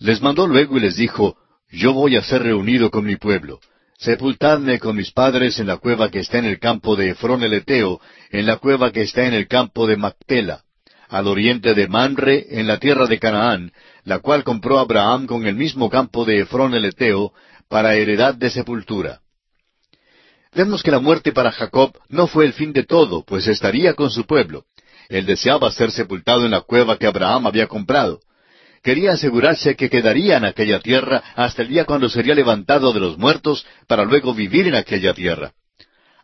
Les mandó luego y les dijo, Yo voy a ser reunido con mi pueblo. Sepultadme con mis padres en la cueva que está en el campo de Efrón el Eteo, en la cueva que está en el campo de Macpela, al oriente de Manre, en la tierra de Canaán, la cual compró Abraham con el mismo campo de Efrón el Eteo, para heredad de sepultura. Vemos que la muerte para Jacob no fue el fin de todo, pues estaría con su pueblo. Él deseaba ser sepultado en la cueva que Abraham había comprado. Quería asegurarse que quedaría en aquella tierra hasta el día cuando sería levantado de los muertos para luego vivir en aquella tierra.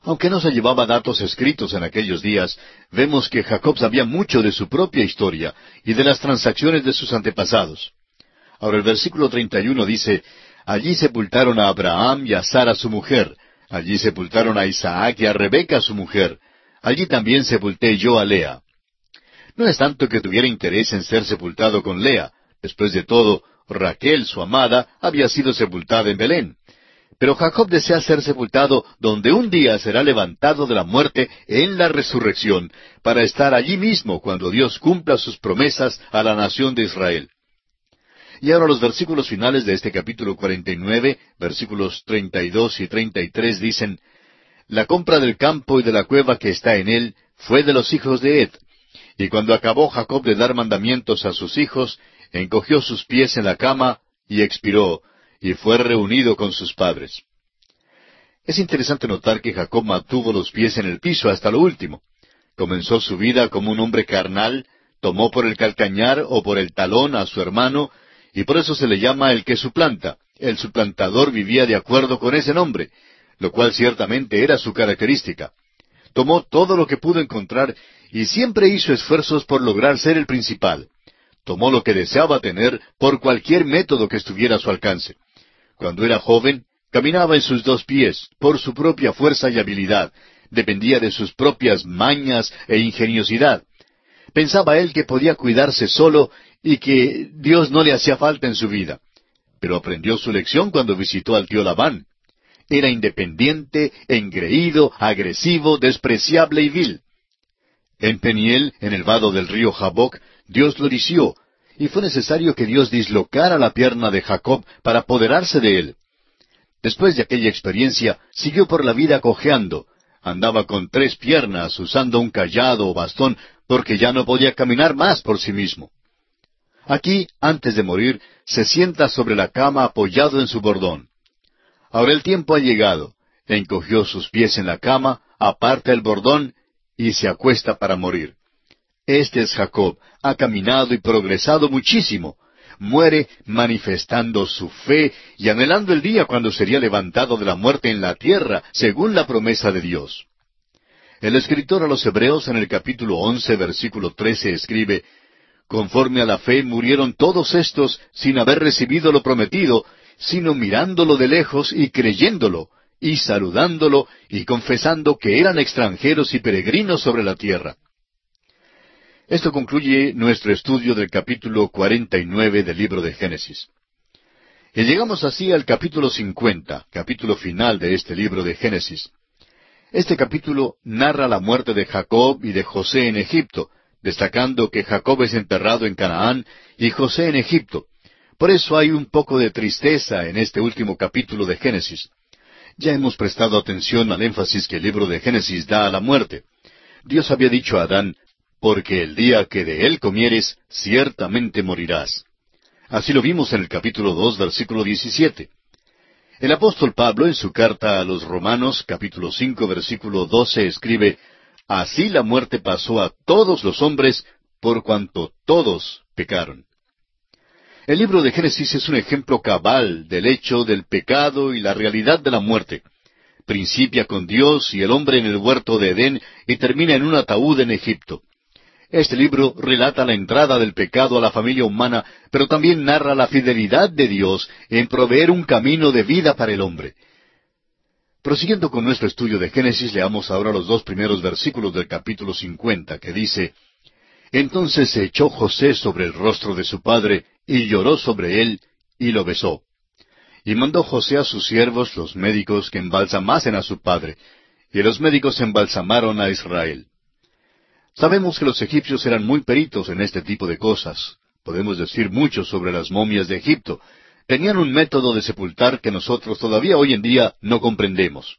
Aunque no se llevaba datos escritos en aquellos días, vemos que Jacob sabía mucho de su propia historia y de las transacciones de sus antepasados. Ahora el versículo 31 dice, Allí sepultaron a Abraham y a Sara su mujer, allí sepultaron a Isaac y a Rebeca su mujer, allí también sepulté yo a Lea. No es tanto que tuviera interés en ser sepultado con Lea, Después de todo, Raquel, su amada, había sido sepultada en Belén. Pero Jacob desea ser sepultado donde un día será levantado de la muerte en la resurrección, para estar allí mismo cuando Dios cumpla sus promesas a la nación de Israel. Y ahora los versículos finales de este capítulo 49, versículos 32 y 33 dicen, La compra del campo y de la cueva que está en él fue de los hijos de Ed. Y cuando acabó Jacob de dar mandamientos a sus hijos, encogió sus pies en la cama y expiró, y fue reunido con sus padres. Es interesante notar que Jacob mantuvo los pies en el piso hasta lo último. Comenzó su vida como un hombre carnal, tomó por el calcañar o por el talón a su hermano, y por eso se le llama el que suplanta. El suplantador vivía de acuerdo con ese nombre, lo cual ciertamente era su característica. Tomó todo lo que pudo encontrar y siempre hizo esfuerzos por lograr ser el principal tomó lo que deseaba tener por cualquier método que estuviera a su alcance. Cuando era joven, caminaba en sus dos pies, por su propia fuerza y habilidad, dependía de sus propias mañas e ingeniosidad. Pensaba él que podía cuidarse solo y que Dios no le hacía falta en su vida. pero aprendió su lección cuando visitó al tío Labán. Era independiente, engreído, agresivo, despreciable y vil. En Peniel, en el vado del río Jaboc, Dios lo erició, y fue necesario que Dios dislocara la pierna de Jacob para apoderarse de él. Después de aquella experiencia, siguió por la vida cojeando. Andaba con tres piernas, usando un callado o bastón, porque ya no podía caminar más por sí mismo. Aquí, antes de morir, se sienta sobre la cama apoyado en su bordón. Ahora el tiempo ha llegado. Encogió sus pies en la cama, aparta el bordón y se acuesta para morir. Este es Jacob, ha caminado y progresado muchísimo. Muere manifestando su fe y anhelando el día cuando sería levantado de la muerte en la tierra, según la promesa de Dios. El escritor a los Hebreos en el capítulo once, versículo trece, escribe Conforme a la fe murieron todos estos sin haber recibido lo prometido, sino mirándolo de lejos y creyéndolo, y saludándolo y confesando que eran extranjeros y peregrinos sobre la tierra. Esto concluye nuestro estudio del capítulo cuarenta y nueve del libro de Génesis. Y llegamos así al capítulo cincuenta, capítulo final de este libro de Génesis. Este capítulo narra la muerte de Jacob y de José en Egipto, destacando que Jacob es enterrado en Canaán y José en Egipto, por eso hay un poco de tristeza en este último capítulo de Génesis. Ya hemos prestado atención al énfasis que el libro de Génesis da a la muerte. Dios había dicho a Adán, porque el día que de él comieres, ciertamente morirás. Así lo vimos en el capítulo dos, versículo diecisiete. El apóstol Pablo, en su carta a los Romanos, capítulo cinco, versículo doce, escribe, Así la muerte pasó a todos los hombres, por cuanto todos pecaron. El libro de Génesis es un ejemplo cabal del hecho del pecado y la realidad de la muerte. Principia con Dios y el hombre en el huerto de Edén y termina en un ataúd en Egipto. Este libro relata la entrada del pecado a la familia humana, pero también narra la fidelidad de Dios en proveer un camino de vida para el hombre. Prosiguiendo con nuestro estudio de Génesis, leamos ahora los dos primeros versículos del capítulo cincuenta, que dice, Entonces se echó José sobre el rostro de su padre, y lloró sobre él, y lo besó. Y mandó José a sus siervos, los médicos, que embalsamasen a su padre, y los médicos embalsamaron a Israel. Sabemos que los egipcios eran muy peritos en este tipo de cosas. Podemos decir mucho sobre las momias de Egipto. Tenían un método de sepultar que nosotros todavía hoy en día no comprendemos.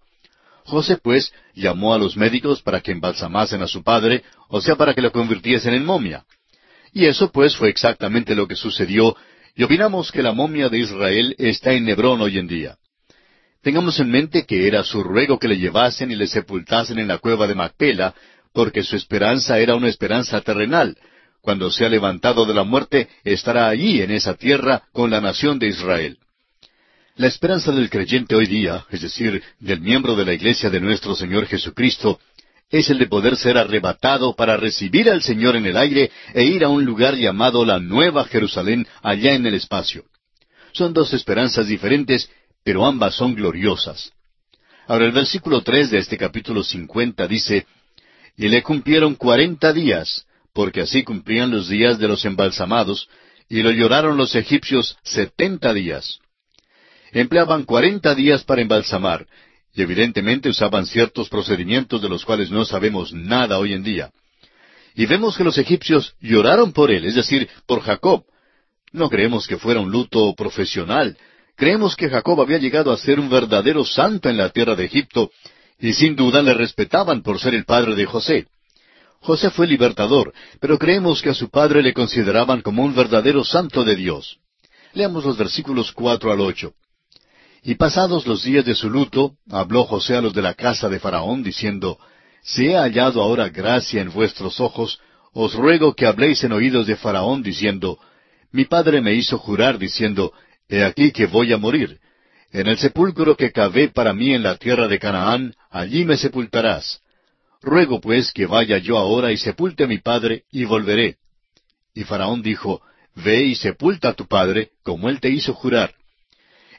José, pues, llamó a los médicos para que embalsamasen a su padre, o sea, para que lo convirtiesen en momia. Y eso pues fue exactamente lo que sucedió, y opinamos que la momia de Israel está en Hebrón hoy en día. Tengamos en mente que era su ruego que le llevasen y le sepultasen en la cueva de Macpela, porque su esperanza era una esperanza terrenal. Cuando sea levantado de la muerte, estará allí en esa tierra con la nación de Israel. La esperanza del creyente hoy día, es decir, del miembro de la iglesia de nuestro Señor Jesucristo, es el de poder ser arrebatado para recibir al Señor en el aire e ir a un lugar llamado la Nueva Jerusalén allá en el espacio. Son dos esperanzas diferentes, pero ambas son gloriosas. Ahora el versículo tres de este capítulo cincuenta dice, Y le cumplieron cuarenta días, porque así cumplían los días de los embalsamados, y lo lloraron los egipcios setenta días. Empleaban cuarenta días para embalsamar, y evidentemente usaban ciertos procedimientos de los cuales no sabemos nada hoy en día. Y vemos que los egipcios lloraron por él, es decir, por Jacob. No creemos que fuera un luto profesional. Creemos que Jacob había llegado a ser un verdadero santo en la tierra de Egipto, y sin duda le respetaban por ser el padre de José. José fue libertador, pero creemos que a su padre le consideraban como un verdadero santo de Dios. Leamos los versículos cuatro al ocho. Y pasados los días de su luto, habló José a los de la casa de Faraón, diciendo, Si he hallado ahora gracia en vuestros ojos, os ruego que habléis en oídos de Faraón, diciendo, Mi padre me hizo jurar, diciendo, He aquí que voy a morir. En el sepulcro que cavé para mí en la tierra de Canaán, allí me sepultarás. Ruego pues que vaya yo ahora y sepulte a mi padre, y volveré. Y Faraón dijo, Ve y sepulta a tu padre, como él te hizo jurar.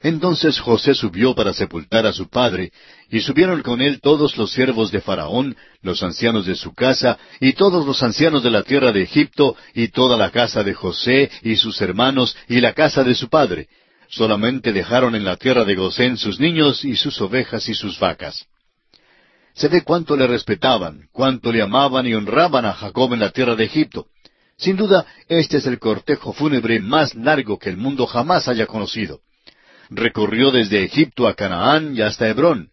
Entonces José subió para sepultar a su padre, y subieron con él todos los siervos de Faraón, los ancianos de su casa, y todos los ancianos de la tierra de Egipto, y toda la casa de José, y sus hermanos, y la casa de su padre, solamente dejaron en la tierra de Gosén sus niños y sus ovejas y sus vacas. Se ve cuánto le respetaban, cuánto le amaban y honraban a Jacob en la tierra de Egipto. Sin duda, este es el cortejo fúnebre más largo que el mundo jamás haya conocido. Recorrió desde Egipto a Canaán y hasta Hebrón.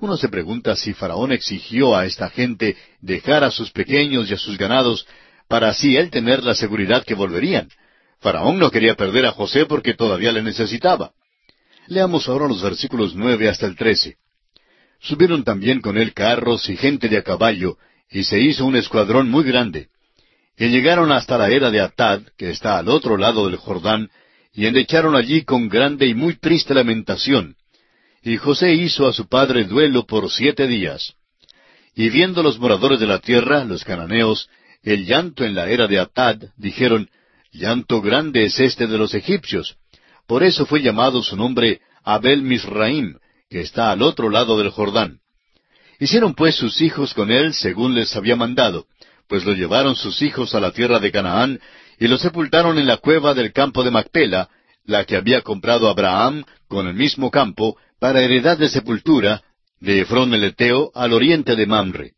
Uno se pregunta si Faraón exigió a esta gente dejar a sus pequeños y a sus ganados para así él tener la seguridad que volverían. Faraón no quería perder a José porque todavía le necesitaba. Leamos ahora los versículos nueve hasta el trece. Subieron también con él carros y gente de a caballo, y se hizo un escuadrón muy grande. Y llegaron hasta la era de Atad, que está al otro lado del Jordán, y endecharon allí con grande y muy triste lamentación. Y José hizo a su padre duelo por siete días. Y viendo los moradores de la tierra, los cananeos, el llanto en la era de Atad, dijeron, Llanto grande es este de los egipcios. Por eso fue llamado su nombre Abel Misraim, que está al otro lado del Jordán. Hicieron pues sus hijos con él según les había mandado, pues lo llevaron sus hijos a la tierra de Canaán y lo sepultaron en la cueva del campo de Macpela, la que había comprado Abraham con el mismo campo para heredad de sepultura de Efrón el Eteo al oriente de Mamre.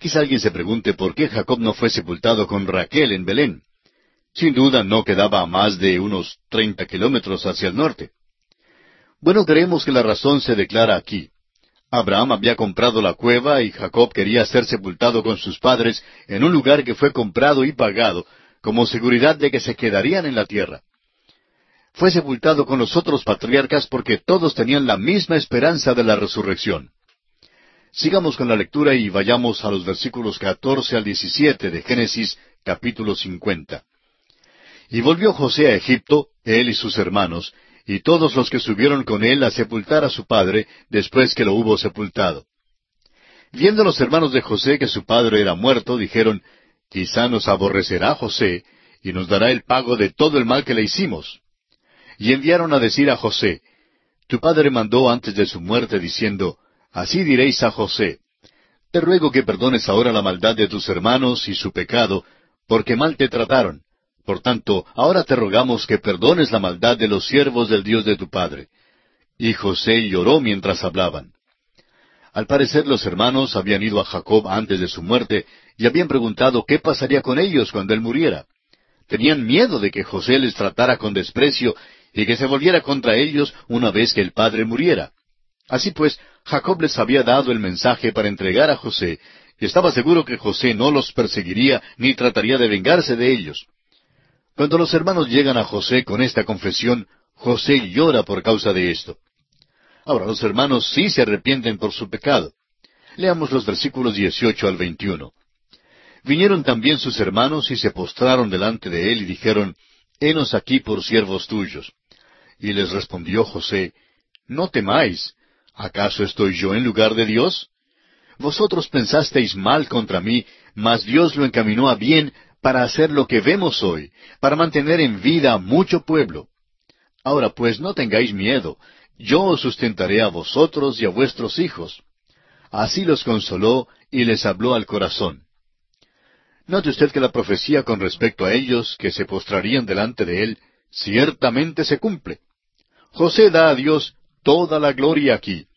Quizá alguien se pregunte por qué Jacob no fue sepultado con Raquel en Belén. Sin duda no quedaba a más de unos treinta kilómetros hacia el norte. Bueno, creemos que la razón se declara aquí. Abraham había comprado la cueva y Jacob quería ser sepultado con sus padres en un lugar que fue comprado y pagado, como seguridad de que se quedarían en la tierra. Fue sepultado con los otros patriarcas porque todos tenían la misma esperanza de la resurrección. Sigamos con la lectura y vayamos a los versículos catorce al diecisiete de Génesis capítulo cincuenta. Y volvió José a Egipto, él y sus hermanos, y todos los que subieron con él a sepultar a su padre después que lo hubo sepultado. Viendo los hermanos de José que su padre era muerto, dijeron, Quizá nos aborrecerá José y nos dará el pago de todo el mal que le hicimos. Y enviaron a decir a José, Tu padre mandó antes de su muerte diciendo, Así diréis a José, Te ruego que perdones ahora la maldad de tus hermanos y su pecado, porque mal te trataron, por tanto, ahora te rogamos que perdones la maldad de los siervos del Dios de tu Padre. Y José lloró mientras hablaban. Al parecer los hermanos habían ido a Jacob antes de su muerte y habían preguntado qué pasaría con ellos cuando él muriera. Tenían miedo de que José les tratara con desprecio y que se volviera contra ellos una vez que el padre muriera. Así pues, Jacob les había dado el mensaje para entregar a José, y estaba seguro que José no los perseguiría ni trataría de vengarse de ellos. Cuando los hermanos llegan a José con esta confesión, José llora por causa de esto. Ahora, los hermanos sí se arrepienten por su pecado. Leamos los versículos 18 al 21. Vinieron también sus hermanos y se postraron delante de él y dijeron, Henos aquí por siervos tuyos. Y les respondió José, No temáis, ¿acaso estoy yo en lugar de Dios? Vosotros pensasteis mal contra mí, mas Dios lo encaminó a bien para hacer lo que vemos hoy, para mantener en vida mucho pueblo. Ahora pues no tengáis miedo, yo os sustentaré a vosotros y a vuestros hijos. Así los consoló y les habló al corazón. Note usted que la profecía con respecto a ellos que se postrarían delante de él ciertamente se cumple. José da a Dios toda la gloria aquí.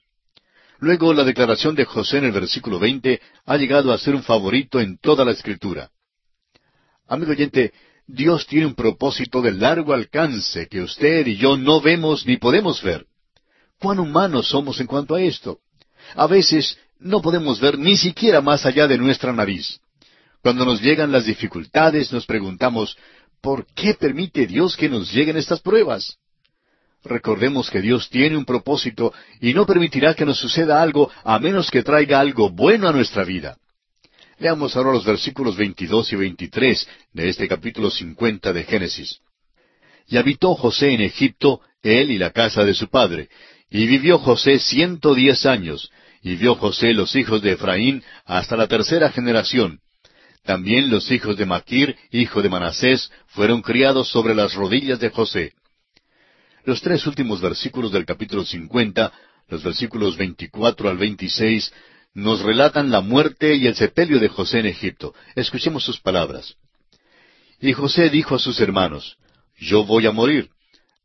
Luego la declaración de José en el versículo veinte ha llegado a ser un favorito en toda la escritura. Amigo oyente, Dios tiene un propósito de largo alcance que usted y yo no vemos ni podemos ver. ¿Cuán humanos somos en cuanto a esto? A veces no podemos ver ni siquiera más allá de nuestra nariz. Cuando nos llegan las dificultades nos preguntamos, ¿por qué permite Dios que nos lleguen estas pruebas? Recordemos que Dios tiene un propósito y no permitirá que nos suceda algo a menos que traiga algo bueno a nuestra vida. Leamos ahora los versículos 22 y 23 de este capítulo 50 de Génesis. Y habitó José en Egipto, él y la casa de su padre, y vivió José ciento diez años, y vio José los hijos de Efraín hasta la tercera generación. También los hijos de Maquir, hijo de Manasés, fueron criados sobre las rodillas de José. Los tres últimos versículos del capítulo 50, los versículos 24 al 26, nos relatan la muerte y el sepelio de José en Egipto. Escuchemos sus palabras. Y José dijo a sus hermanos, Yo voy a morir.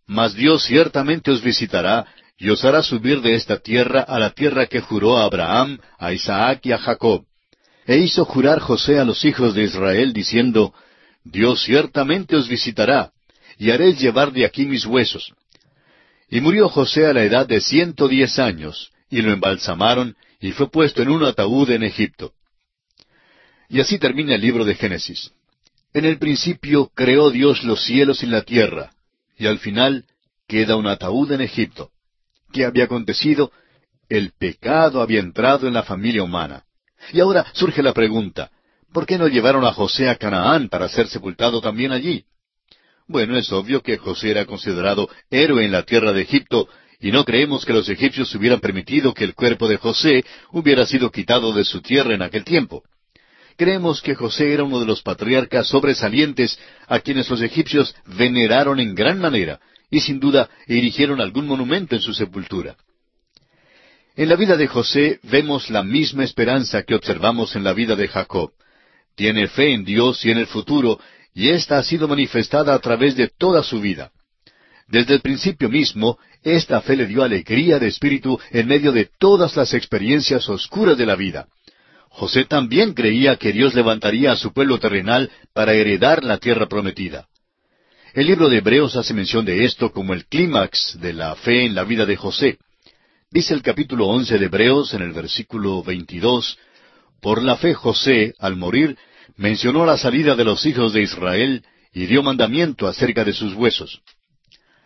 Mas Dios ciertamente os visitará y os hará subir de esta tierra a la tierra que juró a Abraham, a Isaac y a Jacob. E hizo jurar José a los hijos de Israel, diciendo, Dios ciertamente os visitará, y haréis llevar de aquí mis huesos. Y murió José a la edad de ciento diez años, y lo embalsamaron, y fue puesto en un ataúd en Egipto. Y así termina el libro de Génesis. En el principio creó Dios los cielos y la tierra, y al final queda un ataúd en Egipto. ¿Qué había acontecido? El pecado había entrado en la familia humana. Y ahora surge la pregunta, ¿por qué no llevaron a José a Canaán para ser sepultado también allí? Bueno, es obvio que José era considerado héroe en la tierra de Egipto, y no creemos que los egipcios hubieran permitido que el cuerpo de José hubiera sido quitado de su tierra en aquel tiempo. Creemos que José era uno de los patriarcas sobresalientes a quienes los egipcios veneraron en gran manera, y sin duda erigieron algún monumento en su sepultura. En la vida de José vemos la misma esperanza que observamos en la vida de Jacob. Tiene fe en Dios y en el futuro, y ésta ha sido manifestada a través de toda su vida. Desde el principio mismo, esta fe le dio alegría de espíritu en medio de todas las experiencias oscuras de la vida. José también creía que Dios levantaría a su pueblo terrenal para heredar la tierra prometida. El libro de Hebreos hace mención de esto como el clímax de la fe en la vida de José. Dice el capítulo once de Hebreos en el versículo veintidós, Por la fe José, al morir, mencionó la salida de los hijos de Israel y dio mandamiento acerca de sus huesos.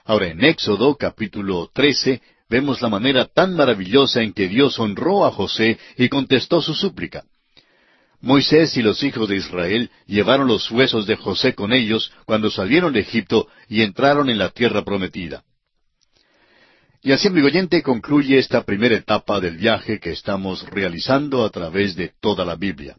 Ahora en Éxodo capítulo trece vemos la manera tan maravillosa en que Dios honró a José y contestó su súplica. Moisés y los hijos de Israel llevaron los huesos de José con ellos cuando salieron de Egipto y entraron en la tierra prometida. Y así, amigo oyente, concluye esta primera etapa del viaje que estamos realizando a través de toda la Biblia.